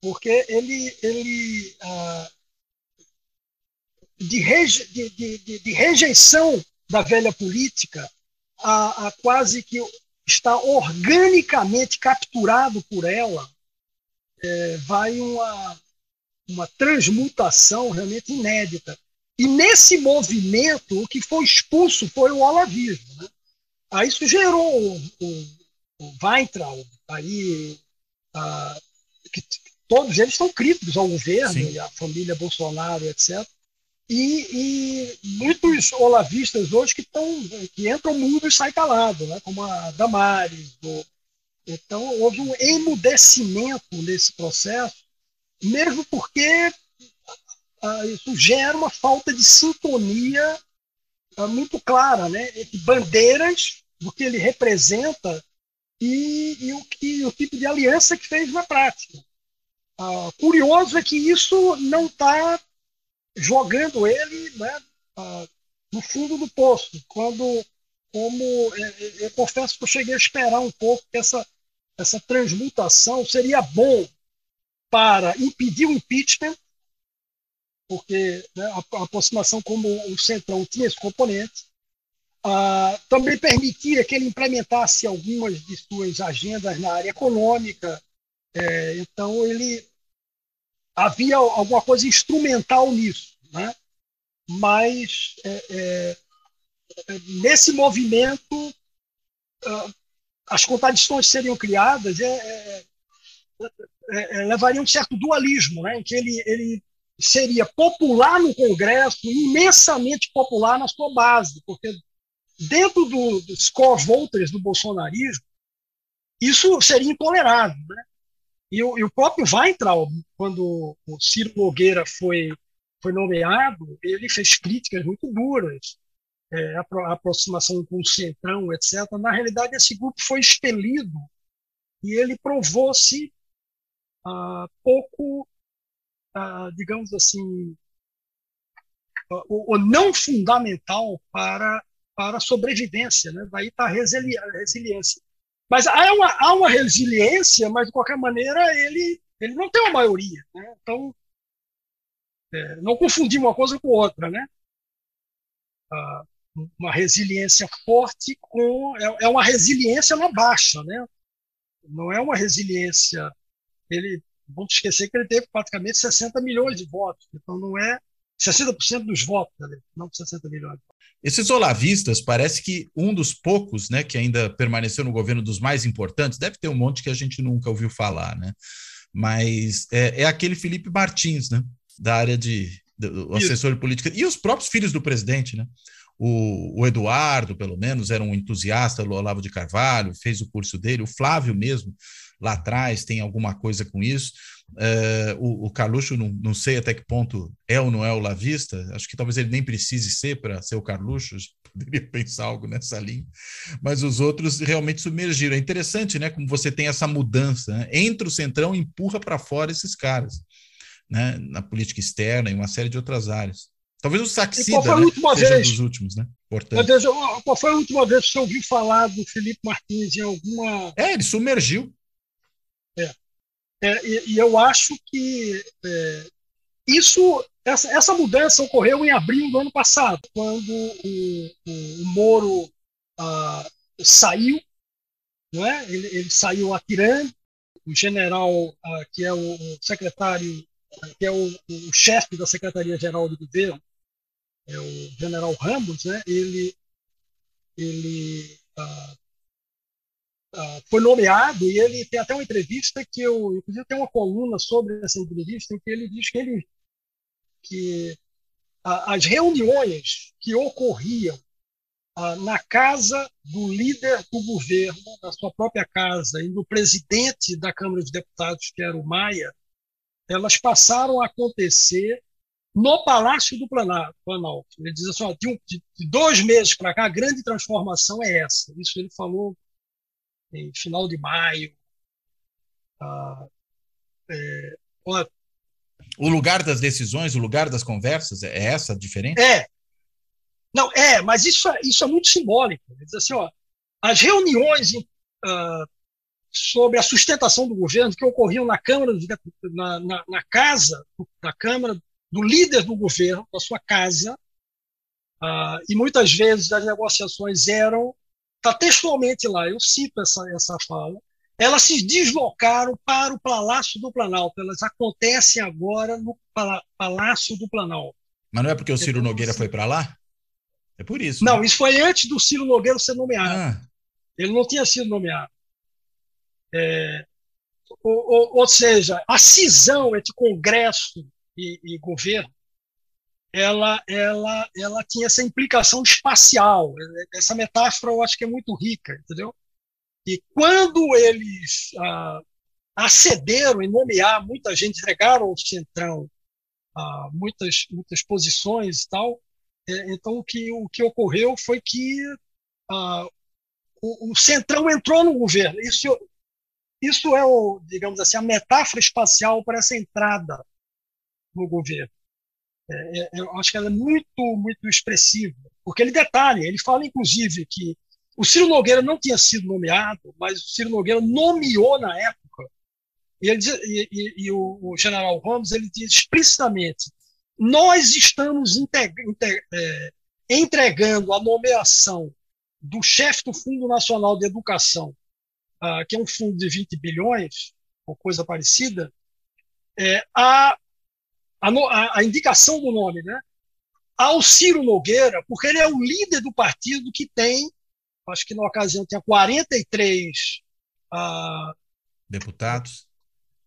Porque ele, ele ah, de, reje, de, de, de, rejeição da velha política a, a quase que está organicamente capturado por ela, é, vai uma uma transmutação realmente inédita. E nesse movimento, o que foi expulso foi o olavismo. Né? Aí isso gerou o, o, o Weintraub, aí, ah, que todos eles são críticos ao governo Sim. e à família Bolsonaro, etc. E, e, muitos olavistas hoje que, tão, que entram mudo e saem calado, né? como a Damares. Do... Então, houve um emudecimento nesse processo, mesmo porque isso gera uma falta de sintonia ah, muito clara né? entre bandeiras do que ele representa e, e o, que, o tipo de aliança que fez na prática. Ah, curioso é que isso não está jogando ele né, ah, no fundo do poço, quando, como é, é, eu confesso que eu cheguei a esperar um pouco que essa, essa transmutação seria bom para impedir o impeachment, porque né, a, a, aproximação como o Centrão tinha esse componente, ah, também permitia que ele implementasse algumas de suas agendas na área econômica, é, então ele havia alguma coisa instrumental nisso, né? mas é, é, nesse movimento uh, as contradições seriam criadas é, é, é, levariam um certo dualismo, né? em que ele, ele seria popular no Congresso, imensamente popular na sua base, porque dentro do, dos core voters do bolsonarismo, isso seria intolerável. Né? E o, e o próprio Weintraub, quando o Ciro Nogueira foi, foi nomeado, ele fez críticas muito duras, é, a, aproximação com o Centrão, etc. Na realidade, esse grupo foi expelido e ele provou-se ah, pouco, digamos assim, o, o, não fundamental para, para a sobrevivência. Né? Daí está a resiliência. Mas há uma, há uma resiliência, mas de qualquer maneira ele, ele não tem uma maioria. Né? Então, é, não confundir uma coisa com outra. Né? Ah, uma resiliência forte com. É, é uma resiliência na baixa. Né? Não é uma resiliência. Ele, vamos esquecer que ele teve praticamente 60 milhões de votos. Então, não é 60% dos votos, né? não 60 milhões. Esses olavistas, parece que um dos poucos, né, que ainda permaneceu no governo dos mais importantes, deve ter um monte que a gente nunca ouviu falar, né? Mas é, é aquele Felipe Martins, né, da área de do assessor de política e os próprios filhos do presidente, né? O, o, Eduardo, pelo menos, era um entusiasta do Olavo de Carvalho, fez o curso dele, o Flávio mesmo, lá atrás, tem alguma coisa com isso. Uh, o, o Carluxo, não, não sei até que ponto é ou não é o lavista, acho que talvez ele nem precise ser para ser o Carluxo, [laughs] poderia pensar algo nessa linha, mas os outros realmente submergiram. É interessante, né, como você tem essa mudança, né? entra o Centrão e empurra para fora esses caras, né, na política externa e uma série de outras áreas. Talvez o Saxida né, seja vez, dos últimos, né? Portanto. qual foi a última vez que você ouviu falar do Felipe Martins em alguma... É, ele submergiu. É. É, e, e, eu acho que é, isso, essa, essa, mudança ocorreu em abril do ano passado, quando o, o, o Moro ah, saiu, não é? ele, ele saiu atirando, o general, ah, que é o secretário, que é o, o chefe da Secretaria-Geral do Governo, é o general Ramos, né? ele, ele ah, uh, foi nomeado e ele tem até uma entrevista que eu, inclusive, tem uma coluna sobre essa entrevista em que ele diz que ele que uh, as reuniões que ocorriam uh, na casa do líder do governo, na sua própria casa, e do presidente da Câmara de Deputados, que era o Maia, elas passaram a acontecer no Palácio do Planalto. Ele diz assim: ó, de, um, de dois meses para cá, a grande transformação é essa. Isso ele falou em final de maio. Ah, é, o lugar das decisões, o lugar das conversas, é essa a diferença? É. Não, é, mas isso, é, isso é muito simbólico. Diz assim, ó, as reuniões uh, sobre a sustentação do governo que ocorriam na Câmara, na, na, na, casa da Câmara, do líder do governo, da sua casa, uh, e muitas vezes as negociações eram Está textualmente lá, eu cito essa, essa fala. Elas se deslocaram para o Palácio do Planalto. Elas acontecem agora no Palácio do Planalto. Mas não é porque o Ciro Nogueira foi para lá? É por isso. Não, né? isso foi antes do Ciro Nogueira ser nomeado. Ah. Ele não tinha sido nomeado. É, ou, ou, ou, seja, a cisão entre Congresso e, e governo, ela, ela, ela tinha essa implicação espacial. Essa metáfora eu acho que é muito rica, entendeu? E quando eles ah, acederam em nomear muita gente, entregaram ao Centrão ah, muitas, muitas posições e tal, é, então o que, o que ocorreu foi que ah, o, o Centrão entrou no governo. Isso, isso é, o, digamos assim, a metáfora espacial para essa entrada no governo. É, é, eu acho que ela é muito, muito expressiva, porque ele detalha, ele fala, inclusive, que o Ciro Nogueira não tinha sido nomeado, mas o Ciro Nogueira nomeou na época, e, ele, e, e, e o, o, general Ramos ele diz explicitamente: nós estamos é, entregando a nomeação do chefe do Fundo Nacional de Educação, uh, que é um fundo de 20 bilhões, ou coisa parecida, é, a, a, a indicação do nome, né? ao Ciro Nogueira, porque ele é o líder do partido que tem acho que na ocasião tinha 43 uh, deputados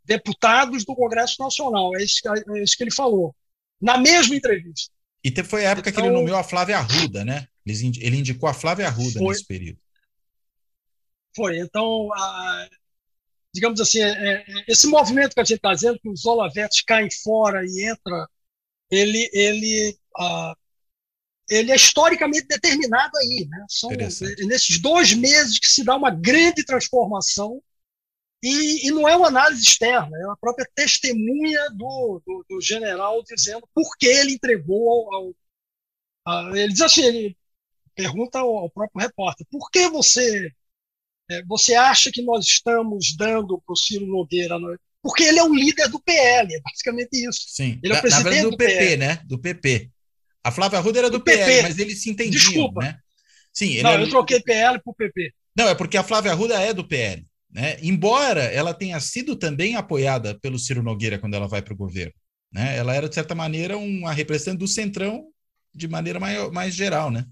deputados do Congresso Nacional. É isso, é isso que ele falou, na mesma entrevista. E foi a época então, que ele então nomeou a Flávia Arruda, né? Ele indicou a Flávia Arruda foi, nesse período. Foi. Então, a, digamos assim, é, é, esse movimento que a gente está dizendo, que os olavetes caem fora e entra, ele, ele uh, ele é historicamente determinado aí. Né? São nesses dois meses que se dá uma grande transformação e, e, não é uma análise externa, é a própria testemunha do, do, do general dizendo por que ele entregou ao, ao ele diz assim, ele pergunta ao, ao próprio repórter, por que você é, você acha que nós estamos dando para o Ciro Nogueira porque ele é o líder do PL, é basicamente isso. Sim. Ele é o presidente do, do PP, PL. né? Do PP. A Flávia Arruda era do, do PL, PP. mas eles se entendiam, Desculpa. né? Sim, não, eu troquei PL por PP. Não, é porque a Flávia Arruda é do PL. Né? Embora ela tenha sido também apoiada pelo Ciro Nogueira quando ela vai para o governo. Né? Ela era, de certa maneira, uma representante do Centrão de maneira mais, mais geral, né?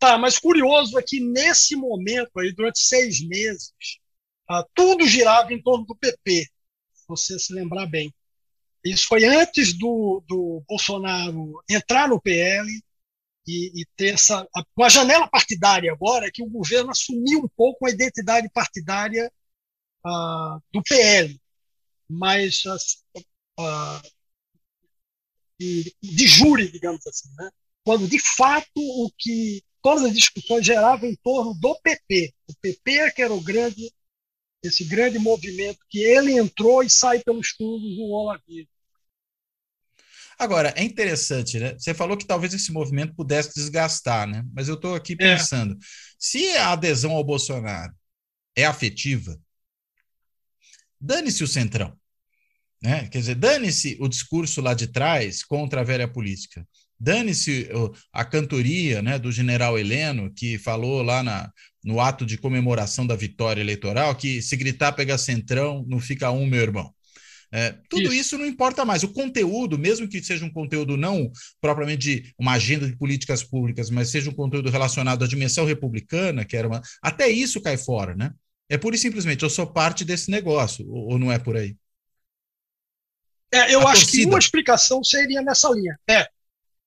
Tá, mas curioso é que nesse momento aí, durante seis meses, ah, tudo girava em torno do PP, se você se lembrar bem. Isso foi antes do, do Bolsonaro entrar no PL e, e ter essa. A, com a janela partidária agora, que o governo assumiu um pouco a identidade partidária uh, do PL, mas uh, de, de júri, digamos assim, né? quando de fato o que todas as discussões geravam em torno do PP. O PP é que era o grande esse grande movimento que ele entrou e sai pelos fundos do Olavinho. Agora, é interessante, né? Você falou que talvez esse movimento pudesse desgastar, né? Mas eu estou aqui é. pensando: é. se a adesão ao Bolsonaro é afetiva, dane-se o centrão. Né? Quer dizer, dane-se o discurso lá de trás contra a velha política. Dane-se a cantoria né, do general Heleno, que falou lá na, no ato de comemoração da vitória eleitoral que se gritar pegar centrão, não fica um, meu irmão. É, tudo isso. isso. não importa mais. O conteúdo, mesmo que seja um conteúdo não propriamente de uma agenda de políticas públicas, mas seja um conteúdo relacionado à dimensão republicana, que era uma. Até isso cai fora, né? É pura e simplesmente, eu sou parte desse negócio, ou, ou não é por aí? É, eu a acho torcida. que uma explicação seria nessa linha. É,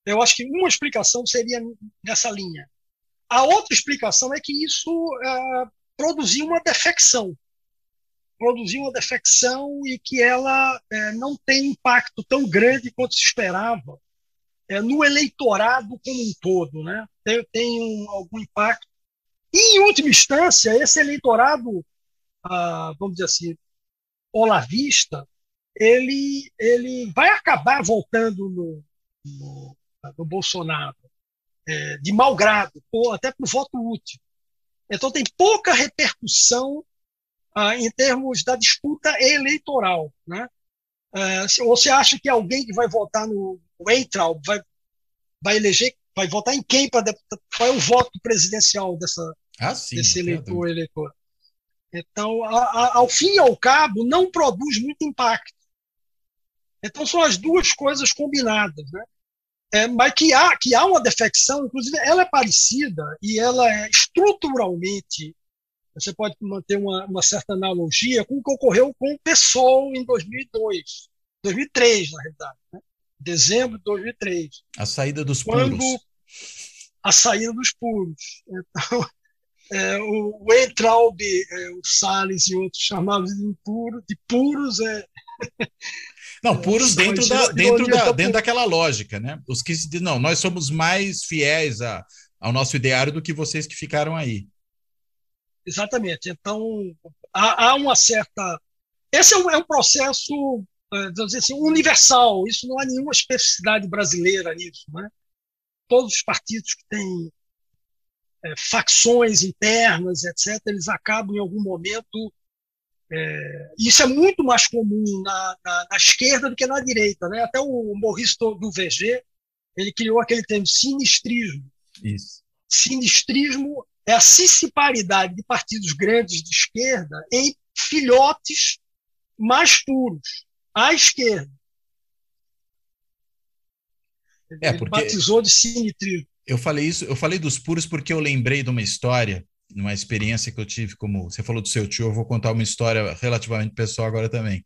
eu acho que uma explicação seria nessa linha. A outra explicação é que isso é, produziu uma defecção. Produziu uma defecção e que ela é, não tem impacto tão grande quanto se esperava é, no eleitorado como um todo. Né? Tem, tem um, algum impacto. E, em última instância, esse eleitorado, ah, vamos dizer assim, olavista, ele, ele vai acabar voltando no, no do Bolsonaro, é, de mau grado, ou até por voto útil. Então, tem pouca repercussão ah, em termos da disputa eleitoral. Né? Ah, ou você acha que alguém que vai votar no Weintraub vai, vai eleger, vai votar em quem para? Qual é o voto presidencial dessa, ah, sim, desse eleitor, eleitor? Então, a, a, ao fim e ao cabo, não produz muito impacto. Então, são as duas coisas combinadas. Né? É, mas que há, que há uma defecção, inclusive ela é parecida e ela é estruturalmente você pode manter uma, uma certa analogia com o que ocorreu com o PSOL em 2002, 2003, na realidade, né? dezembro de 2003. A saída dos quando puros. A saída dos puros. Então, [laughs] é, o, o Entraub, é, o Salles e outros chamavam de, puro, de puros. É, [laughs] não, puros dentro, da, dentro, da, dentro daquela lógica, né? Os que se dizem, não, nós somos mais fiéis a, ao nosso ideário do que vocês que ficaram aí. Exatamente. Então, há, há uma certa. Esse é um, é um processo dizer assim, universal. Isso não há nenhuma especificidade brasileira nisso. Né? Todos os partidos que têm é, facções internas, etc., eles acabam em algum momento. É, isso é muito mais comum na, na, na, esquerda do que na direita. Né? Até o Maurice do VG ele criou aquele termo sinistrismo. Isso. Sinistrismo é a cissiparidade de partidos grandes de esquerda em filhotes mais puros à esquerda. É, porque Ele batizou de sinitrismo. Eu falei isso, eu falei dos puros porque eu lembrei de uma história, uma experiência que eu tive como você falou do seu tio, eu vou contar uma história relativamente pessoal agora também.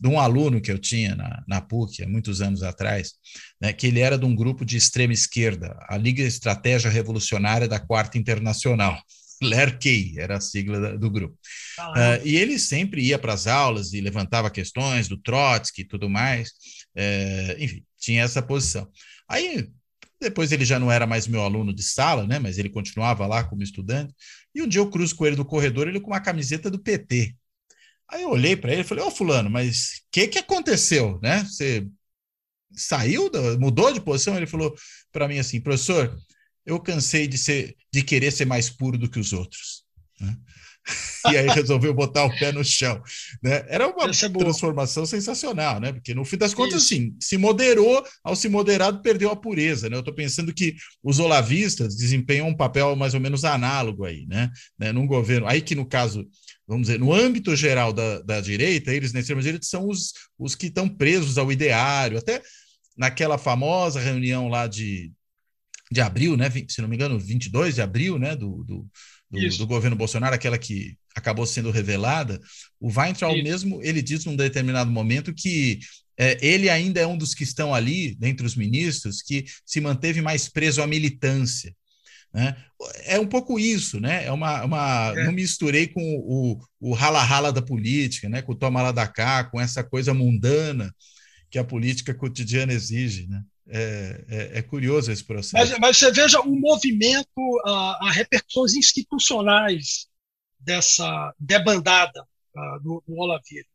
De um aluno que eu tinha na, na PUC há muitos anos atrás, né, que ele era de um grupo de extrema esquerda, a Liga Estratégia Revolucionária da Quarta Internacional. [laughs] LERKEI era a sigla do grupo. Uh, e ele sempre ia para as aulas e levantava questões do Trotsky e tudo mais. Uh, enfim, tinha essa posição. Aí, depois ele já não era mais meu aluno de sala, né? Mas ele continuava lá como estudante. E um dia eu cruzo com ele no corredor, ele com uma camiseta do PT. Aí eu olhei para ele e falei: Ô, Fulano, mas o que, que aconteceu, né? Você saiu, mudou de posição? Ele falou para mim assim: professor, eu cansei de ser, de querer ser mais puro do que os outros. Né? E aí resolveu botar o pé no chão. Né? Era uma é transformação sensacional, né? Porque no fim das contas, Isso. assim, se moderou, ao se moderado, perdeu a pureza. Né? Eu estou pensando que os olavistas desempenham um papel mais ou menos análogo aí, né? né? Num governo. Aí que, no caso, vamos dizer, no âmbito geral da, da direita, eles na extrema-direita são os, os que estão presos ao ideário, até naquela famosa reunião lá de, de abril, né? Se não me engano, 22 de abril, né? Do, do, do, do governo Bolsonaro, aquela que acabou sendo revelada. O Weintraub Isso. mesmo, ele diz num determinado momento que é, ele ainda é um dos que estão ali, dentre os ministros, que se manteve mais preso à militância. Né? É um pouco isso, né? É uma. uma é. Não misturei com o, o rala-rala da política, né? com o toma lá da cá, com essa coisa mundana que a política cotidiana exige. Né? É, é, é, curioso esse processo. Mas, mas, você veja o movimento, a, a repercussões institucionais dessa debandada uh, do, do Olavir,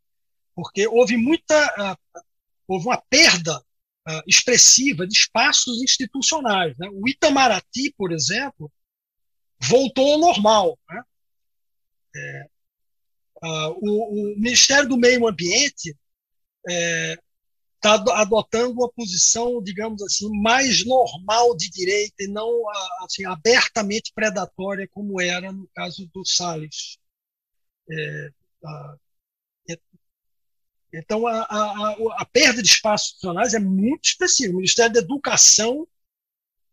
porque houve muita, uh, houve uma perda uh, expressiva de espaços institucionais. Né? O Itamaraty, por exemplo, voltou ao normal. Né? É, o, o, Ministério do Meio Ambiente é, está adotando uma posição, digamos assim, mais normal de direita e não assim, abertamente predatória como era no caso do Salles. É, a, é, então, a, a, a, perda de espaços institucionais é muito expressiva. O Ministério da Educação,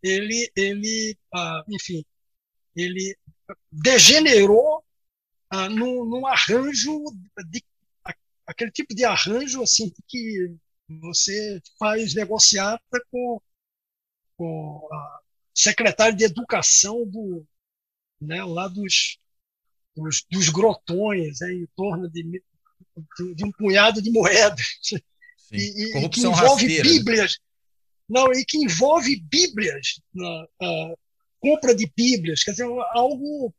ele, ele enfim, ele degenerou num, num arranjo de aquele tipo de arranjo assim que você faz negociata com, com a secretária de educação do, né, lá dos, dos, dos grotões, é, em torno de, de, de, um punhado de moedas. E, e, que envolve rasteira, né? Bíblias. Né? Não, e que envolve Bíblias, na, a compra de Bíblias. Quer dizer, algo.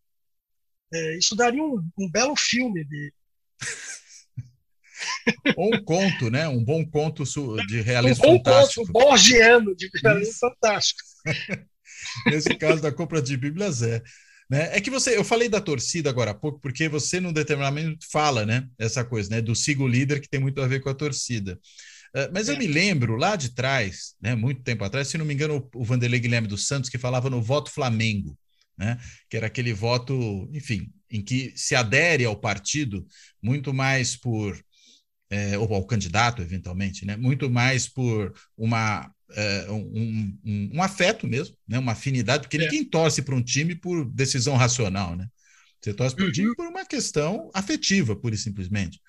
É, isso daria um, um belo filme de, ou um conto, né? Um bom conto de realismo um fantástico. Um conto borgiano de realismo fantástico. [laughs] Nesse caso da compra de Bíblias é. Né? É que você, eu falei da torcida agora há pouco, porque você, num determinado momento, fala, né? Essa coisa, né? Do sigo líder que tem muito a ver com a torcida. Uh, mas é. eu me lembro lá de trás, né? Muito tempo atrás, se não me engano, o Vanderlei Guilherme dos Santos, que falava no voto Flamengo, né? Que era aquele voto, enfim, em que se adere ao partido muito mais por é, ou ao candidato, eventualmente, né? muito mais por uma, é, um, um, um, afeto mesmo, né? uma afinidade, porque é. ninguém torce para um time por decisão racional. Né? Você torce para o time uhum. por uma questão afetiva, pura e simplesmente.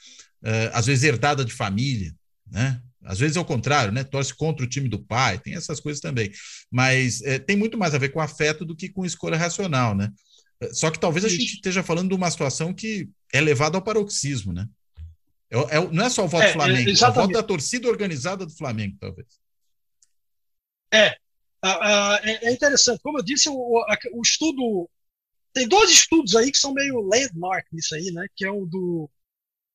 Uh, às vezes herdada de família, né? Às vezes é o contrário, né? Torce contra o time do pai, tem essas coisas também. Mas é, tem muito mais a ver com afeto do que com escolha racional, né? Só que talvez a gente esteja falando de uma situação que é levada ao paroxismo, né? É, é, não é só o voto é, do Flamengo, é, é o voto da torcida organizada do Flamengo, talvez. É, é interessante. Como eu disse, o, o estudo. Tem dois estudos aí que são meio landmark nisso aí, né? Que é o do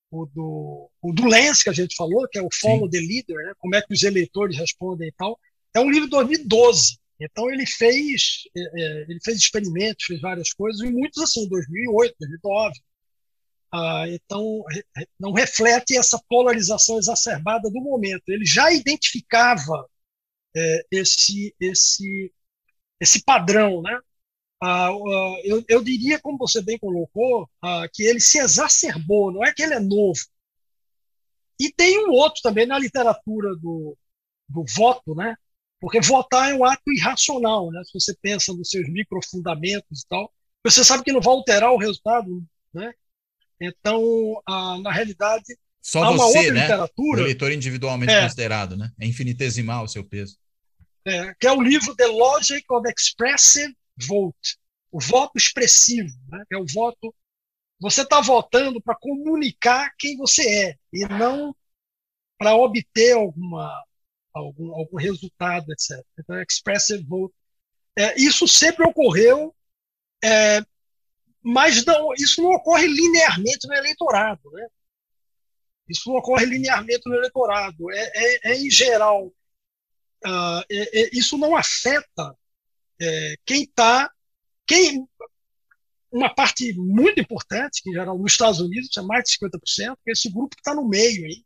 o do, o do Lens, que a gente falou, que é o Follow Sim. the Leader, né? como é que os eleitores respondem e tal. É um livro de 2012. Então ele fez, é, é, ele fez experimentos, fez várias coisas, e muitos assim, 2008, 2009. Ah, então não reflete essa polarização exacerbada do momento. Ele já identificava é, esse, esse, esse padrão, né? Ah, ah, eu, eu, diria, como você bem colocou, que ele se exacerbou, não é que ele é novo. E tem um outro também na literatura do, do voto, né? Porque votar é um ato irracional, né? Se você pensa nos seus microfundamentos e tal, você sabe que não vai alterar o resultado, né? Então, ah, na realidade, só há uma você, outra né? literatura. O eleitor individualmente é, considerado, né? É infinitesimal o seu peso. É, que é o livro The Logic of Expressive vote, o voto expressivo, né? é o voto. Você está votando para comunicar quem você é e não para obter alguma, algum, algum resultado, etc. Então, expressive vote. É, isso sempre ocorreu, é, mas não, isso não ocorre linearmente no eleitorado. Né? Isso não ocorre linearmente no eleitorado. É, é, é em geral. Uh, isso não afeta é, quem está. Quem, uma parte muito importante, que em geral nos Estados Unidos é mais de 50%, que é esse grupo que está no meio aí.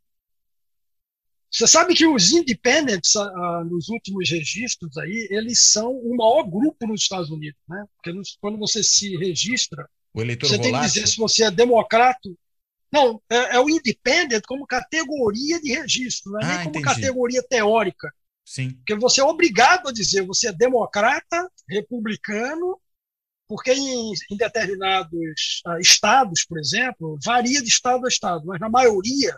Você sabe que os independents, ah, nos últimos registros aí, eles são o maior grupo nos Estados Unidos, né? Porque nos, quando você se registra, você tem que dizer se você é democrata. Não, é, é, o independent como categoria de registro, não é ah, nem como entendi. categoria teórica. Sim. Porque você é obrigado a dizer você é democrata, republicano, porque em, em determinados uh, estados, por exemplo, varia de estado a estado, mas na maioria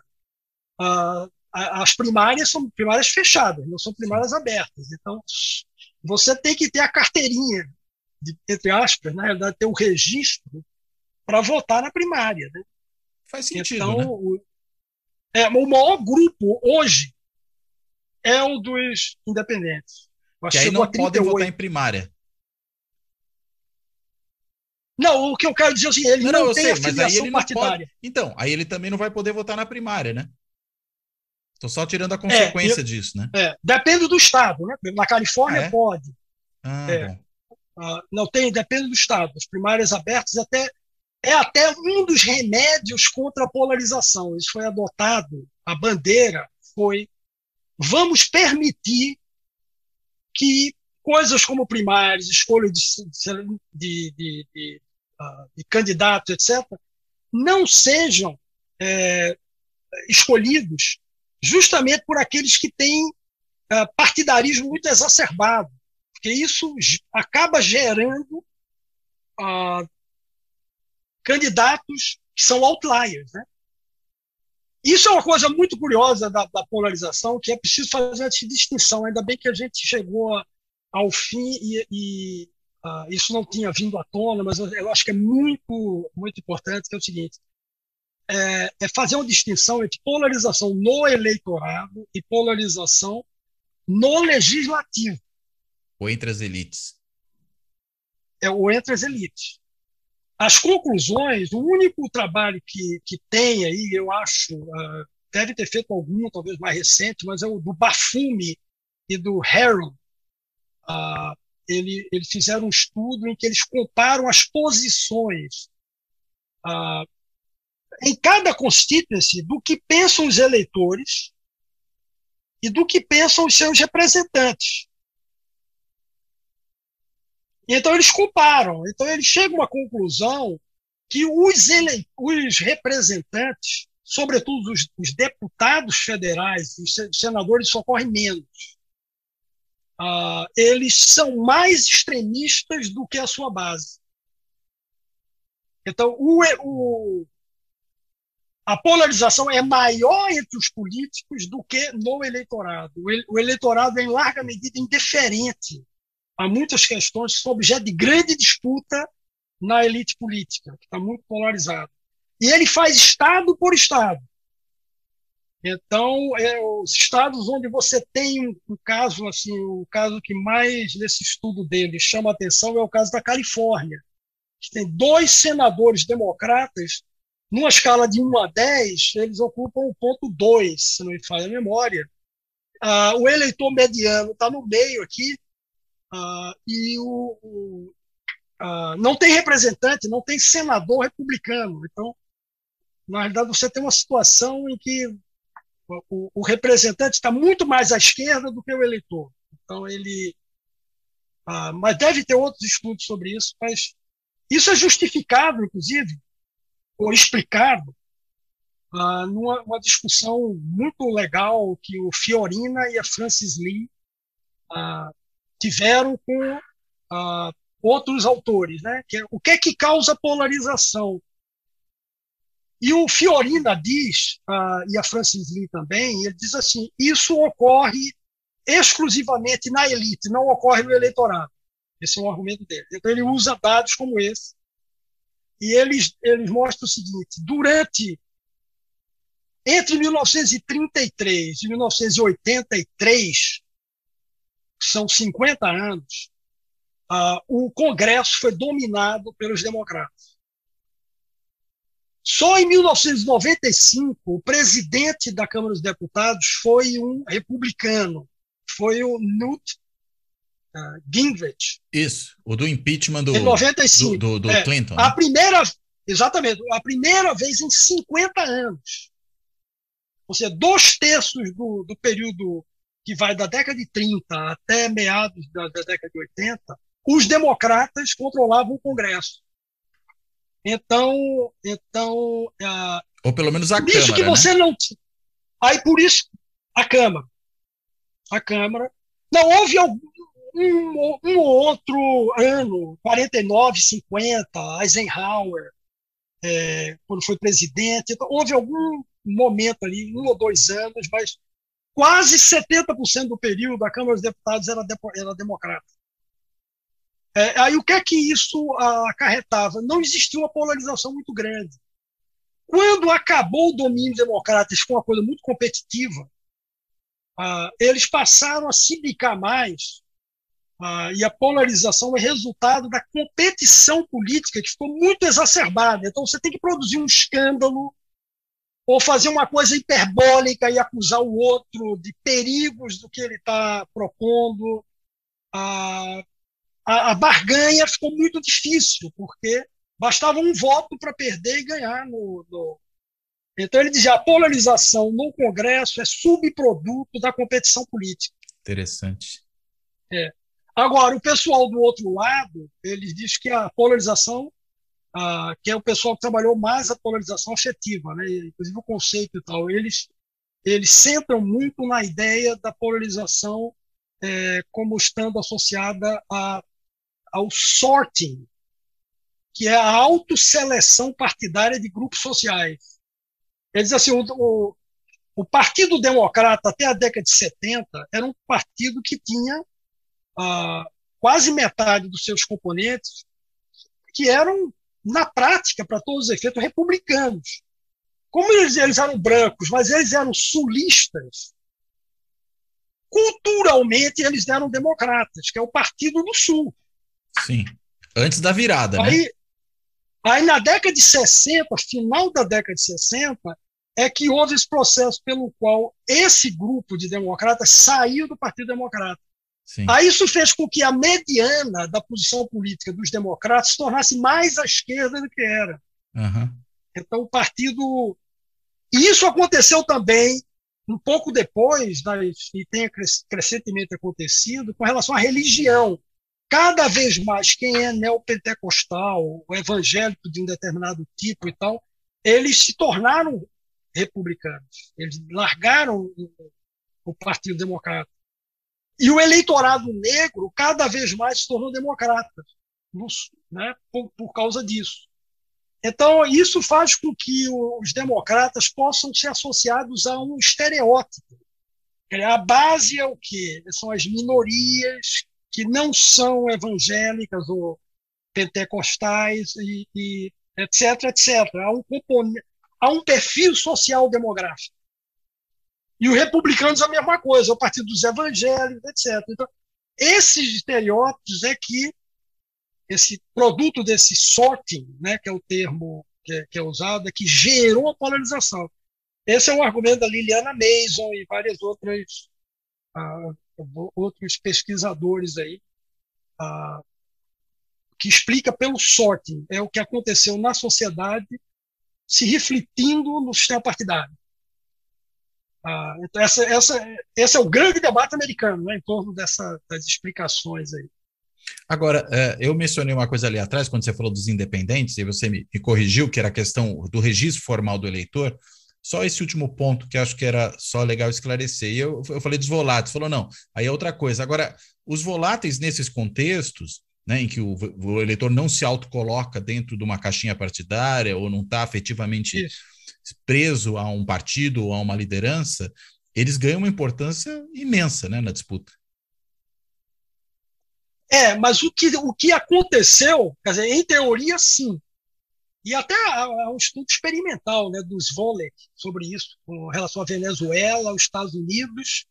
uh, as primárias são primárias fechadas, não são primárias abertas. Então, você tem que ter a carteirinha, de, entre aspas, na realidade, ter o registro para votar na primária. Né? Faz sentido. Então, né? o, é, o maior grupo hoje é o dos independentes. que aí não podem votar em primária. Não, o que eu quero dizer é assim, ele não, não, não tem sei, afiliação partidária. Pode... Então, aí ele também não vai poder votar na primária, né? Estou só tirando a consequência é, eu, disso, né? É, depende do estado, né? Na Califórnia ah, é? pode. Ah, é. ah, não tem, depende do estado. As primárias abertas até é até um dos remédios contra a polarização. Isso foi adotado. A bandeira foi vamos permitir que coisas como primárias, escolha de, de, de, de, de candidatos, etc., não sejam é, escolhidos justamente por aqueles que têm uh, partidarismo muito exacerbado, porque isso acaba gerando uh, candidatos que são outliers, né? Isso é uma coisa muito curiosa da, da polarização, que é preciso fazer essa distinção. Ainda bem que a gente chegou a, ao fim e, e uh, isso não tinha vindo à tona, mas eu, eu, acho que é muito, muito importante, que é o seguinte, é, é fazer uma distinção entre polarização no eleitorado e polarização no legislativo. Ou entre as elites. É, ou entre as elites. As conclusões, o único trabalho que, que tem aí, eu acho, uh, deve ter feito algum, talvez mais recente, mas é o do Bafume e do Harold. Uh, ele, eles fizeram um estudo em que eles comparam as posições uh, em cada constituency do que pensam os eleitores e do que pensam os seus representantes. Então eles comparam, então eles chegam uma conclusão que os, ele... os representantes, sobretudo os, os deputados federais, os senadores socorrem menos. Uh, eles são mais extremistas do que a sua base. Então, o, o, a polarização é maior entre os políticos do que no eleitorado. O eleitorado é, em larga medida, indiferente a muitas questões que são objeto de grande disputa na elite política, que está muito polarizado. E ele faz Estado por Estado. Então, é, os estados onde você tem um, um caso, assim, o caso que mais, nesse estudo dele, chama atenção é o caso da Califórnia, que tem dois senadores democratas numa escala de 1 a 10, eles ocupam o ponto 2, se não me falha a memória. Ah, o eleitor mediano está no meio aqui, ah, e o, o ah, não tem representante, não tem senador republicano. Então, na realidade, você tem uma situação em que o, o representante está muito mais à esquerda do que o eleitor. Então, ele. Ah, mas deve ter outros estudos sobre isso, mas isso é justificado, inclusive, ou explicado uh, numa discussão muito legal que o Fiorina e a Francis Lee uh, tiveram com uh, outros autores, né? Que é, o que é que causa polarização? E o Fiorina diz, e a Francis Lee também, ele diz assim: isso ocorre exclusivamente na elite, não ocorre no eleitorado. Esse é um argumento dele. Então ele usa dados como esse e eles, eles mostram o seguinte: durante entre 1933 e 1983, são 50 anos, uh, o Congresso foi dominado pelos democratas. Só em 1995, o presidente da Câmara dos Deputados foi um republicano, foi o Newt uh, Gingrich. Isso, o do impeachment do, em 95. do, do, do é, Clinton. A né? primeira, exatamente, a primeira vez em 50 anos. Ou seja, dois terços do, do período que vai da década de 30 até meados da, da década de 80, os democratas controlavam o Congresso. Então, então uh, ou pelo menos a Câmara. Isso que você né? não. Aí por isso a Câmara, a Câmara. Não houve algum, um, um outro ano, 49, 50, Eisenhower, é, quando foi presidente. Então, houve algum momento ali, um ou dois anos, mas quase 70% do período da Câmara dos Deputados era, era democrata. É, aí o que é que isso acarretava? Não existia uma polarização muito grande. Quando acabou o domínio democrata, isso foi uma coisa muito competitiva, ah, eles passaram a se bicar mais ah, e a polarização é resultado da competição política que ficou muito exacerbada. Então você tem que produzir um escândalo ou fazer uma coisa hiperbólica e acusar o outro de perigos do que ele está propondo. Ah, a, a, barganha ficou muito difícil, porque bastava um voto para perder e ganhar. No, no... Então ele dizia a polarização no Congresso é subproduto da competição política. Interessante. É. Agora, o pessoal do outro lado, eles dizem que a polarização, que é o pessoal que trabalhou mais a polarização afetiva, né? inclusive o conceito e tal, eles, eles centram muito na ideia da polarização é, como estando associada a, ao sorting, que é a autoseleção partidária de grupos sociais. Eles assim, o, o, o Partido Democrata até a década de 70 era um partido que tinha ah, quase metade dos seus componentes que eram, na prática, para todos os efeitos, republicanos. Como eles, eles eram brancos, mas eles eram sulistas, culturalmente eles eram democratas, que é o Partido do Sul. Sim, antes da virada, aí, né? Aí na década de 60, final da década de 60, é que houve esse processo pelo qual esse grupo de democratas saiu do Partido Democrata. Sim. Aí isso fez com que a mediana da posição política dos democratas se tornasse mais à esquerda do que era. Uhum. Então o partido. E isso aconteceu também um pouco depois, e tem crescentemente acontecido, com relação à religião. Cada vez mais quem é neopentecostal, evangélico de um determinado tipo e tal, eles se tornaram republicanos. Eles largaram o Partido Democrata. E o eleitorado negro cada vez mais se tornou democrata, né, por, por causa disso. Então, isso faz com que os democratas possam ser associados a um estereótipo. A base é o quê? São as minorias que não são evangélicas ou pentecostais e, e etc, etc. Há um, há um perfil social demográfico. E os republicanos a mesma coisa, o partido dos evangélicos, etc. Então, esses estereótipos é que esse produto desse sorting, né, que é o termo que é, que é usado, é que gerou a polarização. Esse é um argumento da Liliana Mason e vários outros, uh, outros pesquisadores aí, uh, que explica pelo sorting, é o que aconteceu na sociedade se refletindo no sistema partidário. Ah, então essa, essa, esse é o grande debate americano né, em torno dessa, das explicações aí. Agora, é, eu mencionei uma coisa ali atrás, quando você falou dos independentes, e você me, corrigiu, que era a questão do registro formal do eleitor. Só esse último ponto que acho que era só legal esclarecer. E eu, eu falei dos voláteis, falou, não, aí é outra coisa. Agora, os voláteis nesses contextos, né, em que o, o eleitor não se autocoloca dentro de uma caixinha partidária ou não está afetivamente Isso. Preso a um partido ou a uma liderança, eles ganham uma importância imensa né, na disputa. É, mas o que, o que aconteceu, quer dizer, em teoria, sim. E até há, um estudo experimental né, dos Volek sobre isso, com relação à Venezuela, os Estados Unidos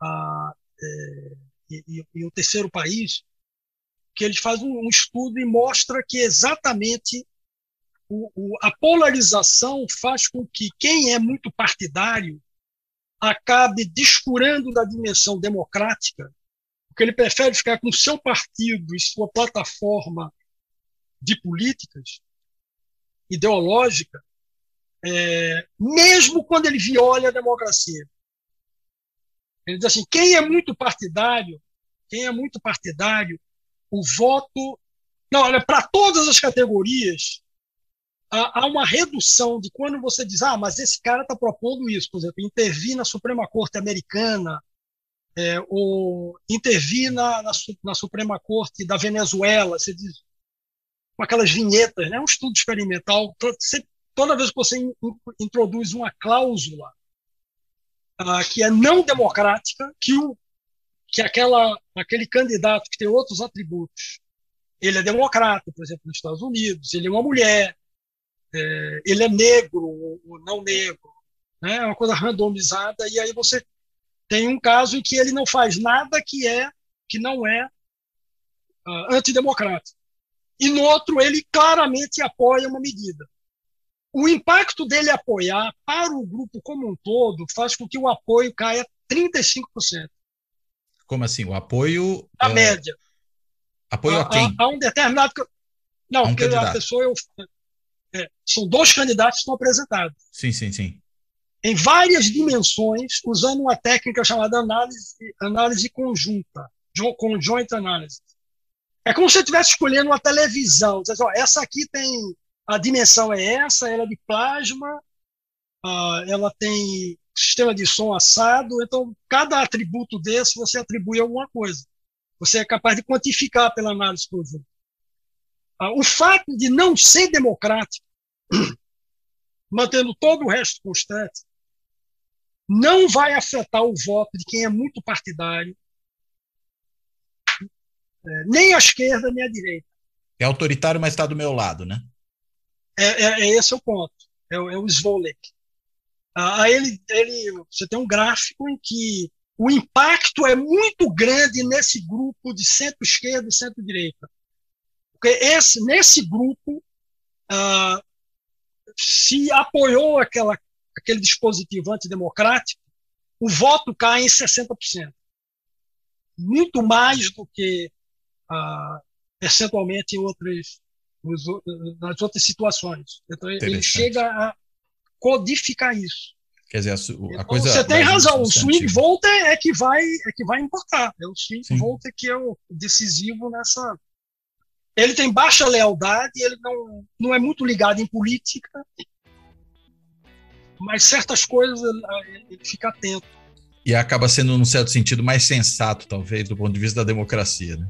a, é, e, e, o terceiro país, que eles fazem um estudo e mostra que exatamente o, o, a polarização faz com que quem é muito partidário acabe descurando da dimensão democrática porque ele prefere ficar com seu partido e sua plataforma de políticas ideológica, é, mesmo quando ele viola a democracia. Ele diz assim: quem é muito partidário, quem é muito partidário, o voto. Não, olha, para todas as categorias, há, uma redução de quando você diz, ah, mas esse cara está propondo isso, por exemplo, intervir na Suprema Corte Americana, é, o intervir na, na, na, Suprema Corte da Venezuela, você diz, com aquelas vinhetas, né? um estudo experimental. Você, toda vez que você in, introduz uma cláusula ah, que é não democrática, que, o, que aquela, aquele candidato que tem outros atributos, ele é democrata, por exemplo, nos Estados Unidos, ele é uma mulher, é, ele é negro ou não negro, né? é uma coisa randomizada, e aí você tem um caso em que ele não faz nada que é que não é uh, antidemocrático. E no outro, ele claramente apoia uma medida. O impacto dele apoiar para o grupo como um todo faz com que o apoio caia 35%. Como assim? O apoio. A é... média. Apoio a, a quem? A, a, um determinado. Não, um porque candidato. a pessoa. Eu... É, são dois candidatos que estão apresentados. Sim, sim, sim em várias dimensões, usando uma técnica chamada análise, análise conjunta, conjoint analysis. É como se você estivesse escolhendo uma televisão. Diz, ó, essa aqui tem a dimensão é essa, ela é de plasma, uh, ela tem sistema de som assado. Então, cada atributo desse você atribui alguma coisa. Você é capaz de quantificar pela análise conjunta. Uh, o fato de não ser democrático, [clears throat] mantendo todo o resto constante, não vai afetar o voto de quem é muito partidário, é, nem a esquerda nem a direita. É autoritário, mas está do meu lado, né? É, é, é esse o ponto. É, o, é o Svolek. Ah, ele, ele, você tem um gráfico em que o impacto é muito grande nesse grupo de centro-esquerda e centro-direita. Porque esse, nesse grupo ah, se apoiou aquela aquele dispositivo antidemocrático, o voto cai em 60%. Muito mais do que ah, percentualmente em outras, nas outras situações. Então, ele chega a codificar isso. Quer dizer, a, então, coisa. Você tem razão, o swing vote é, é, que vai, é que vai importar. É o swing Sim. vote que é o decisivo nessa. Ele tem baixa lealdade, ele não, não é muito ligado em política, mas certas coisas ele fica atento. E acaba sendo, num certo sentido, mais sensato, talvez, do ponto de vista da democracia, né?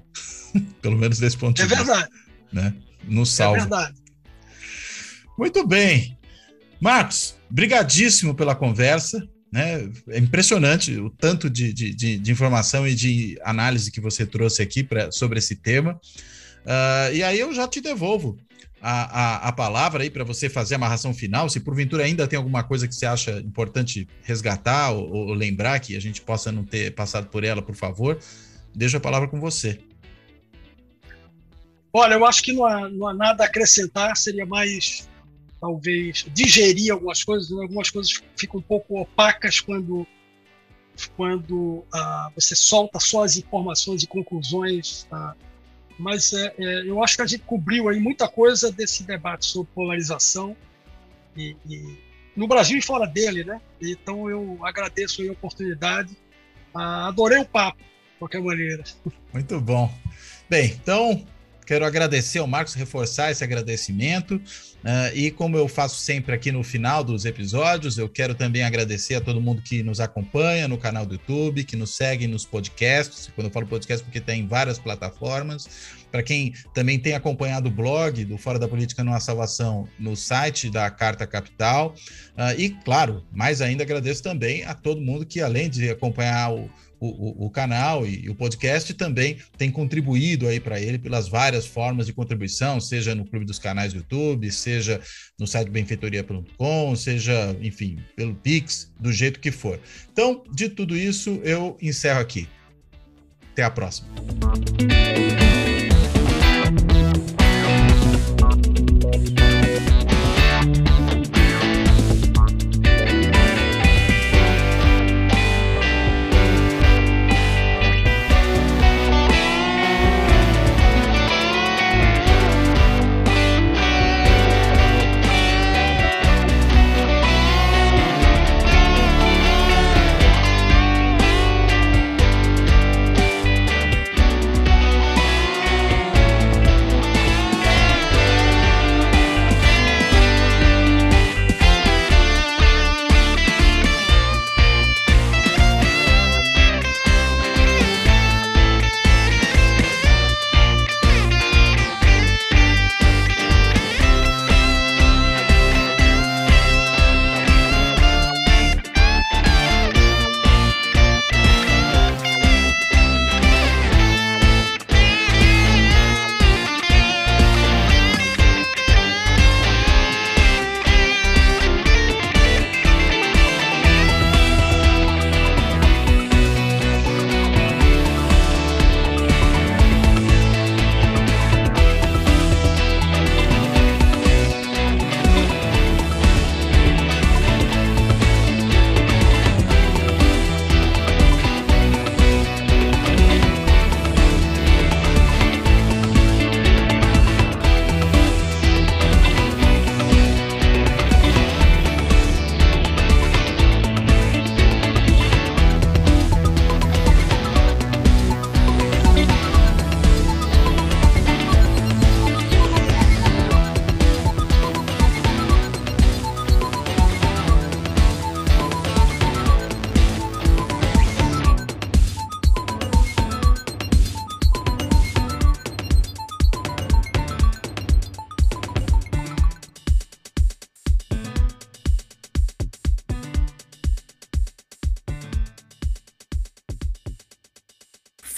[laughs] Pelo menos desse ponto é de verdade. vista. Né? No salvo. É verdade. Muito bem. Marcos, brigadíssimo pela conversa. Né? É impressionante o tanto de, de, de, de informação e de análise que você trouxe aqui pra, sobre esse tema. Uh, e aí eu já te devolvo a, a, a palavra aí para você fazer a amarração final. Se porventura ainda tem alguma coisa que você acha importante resgatar ou, ou lembrar que a gente possa não ter passado por ela, por favor, deixo a palavra com você. Olha, eu acho que não há, não há nada a acrescentar, seria mais talvez digerir algumas coisas, algumas coisas ficam um pouco opacas quando quando ah, você solta só as informações e conclusões, ah, mas é, é, eu acho que a gente cobriu aí muita coisa desse debate sobre polarização e, e no Brasil e fora dele, né? Então eu agradeço a oportunidade, ah, adorei o papo, de qualquer maneira. Muito bom. Bem, então Quero agradecer ao Marcos, reforçar esse agradecimento. Uh, e como eu faço sempre aqui no final dos episódios, eu quero também agradecer a todo mundo que nos acompanha no canal do YouTube, que nos segue nos podcasts. Quando eu falo podcast, porque tem várias plataformas. Para quem também tem acompanhado o blog do Fora da Política Não Há Salvação no site da Carta Capital. Uh, e, claro, mais ainda agradeço também a todo mundo que, além de acompanhar o o, o, canal e, e, o podcast também tem contribuído aí para ele pelas várias formas de contribuição, seja no Clube dos Canais do YouTube, seja no site benfeitoria.com, seja, enfim, pelo Pix, do jeito que for. Então, de tudo isso, eu encerro aqui. Até a próxima.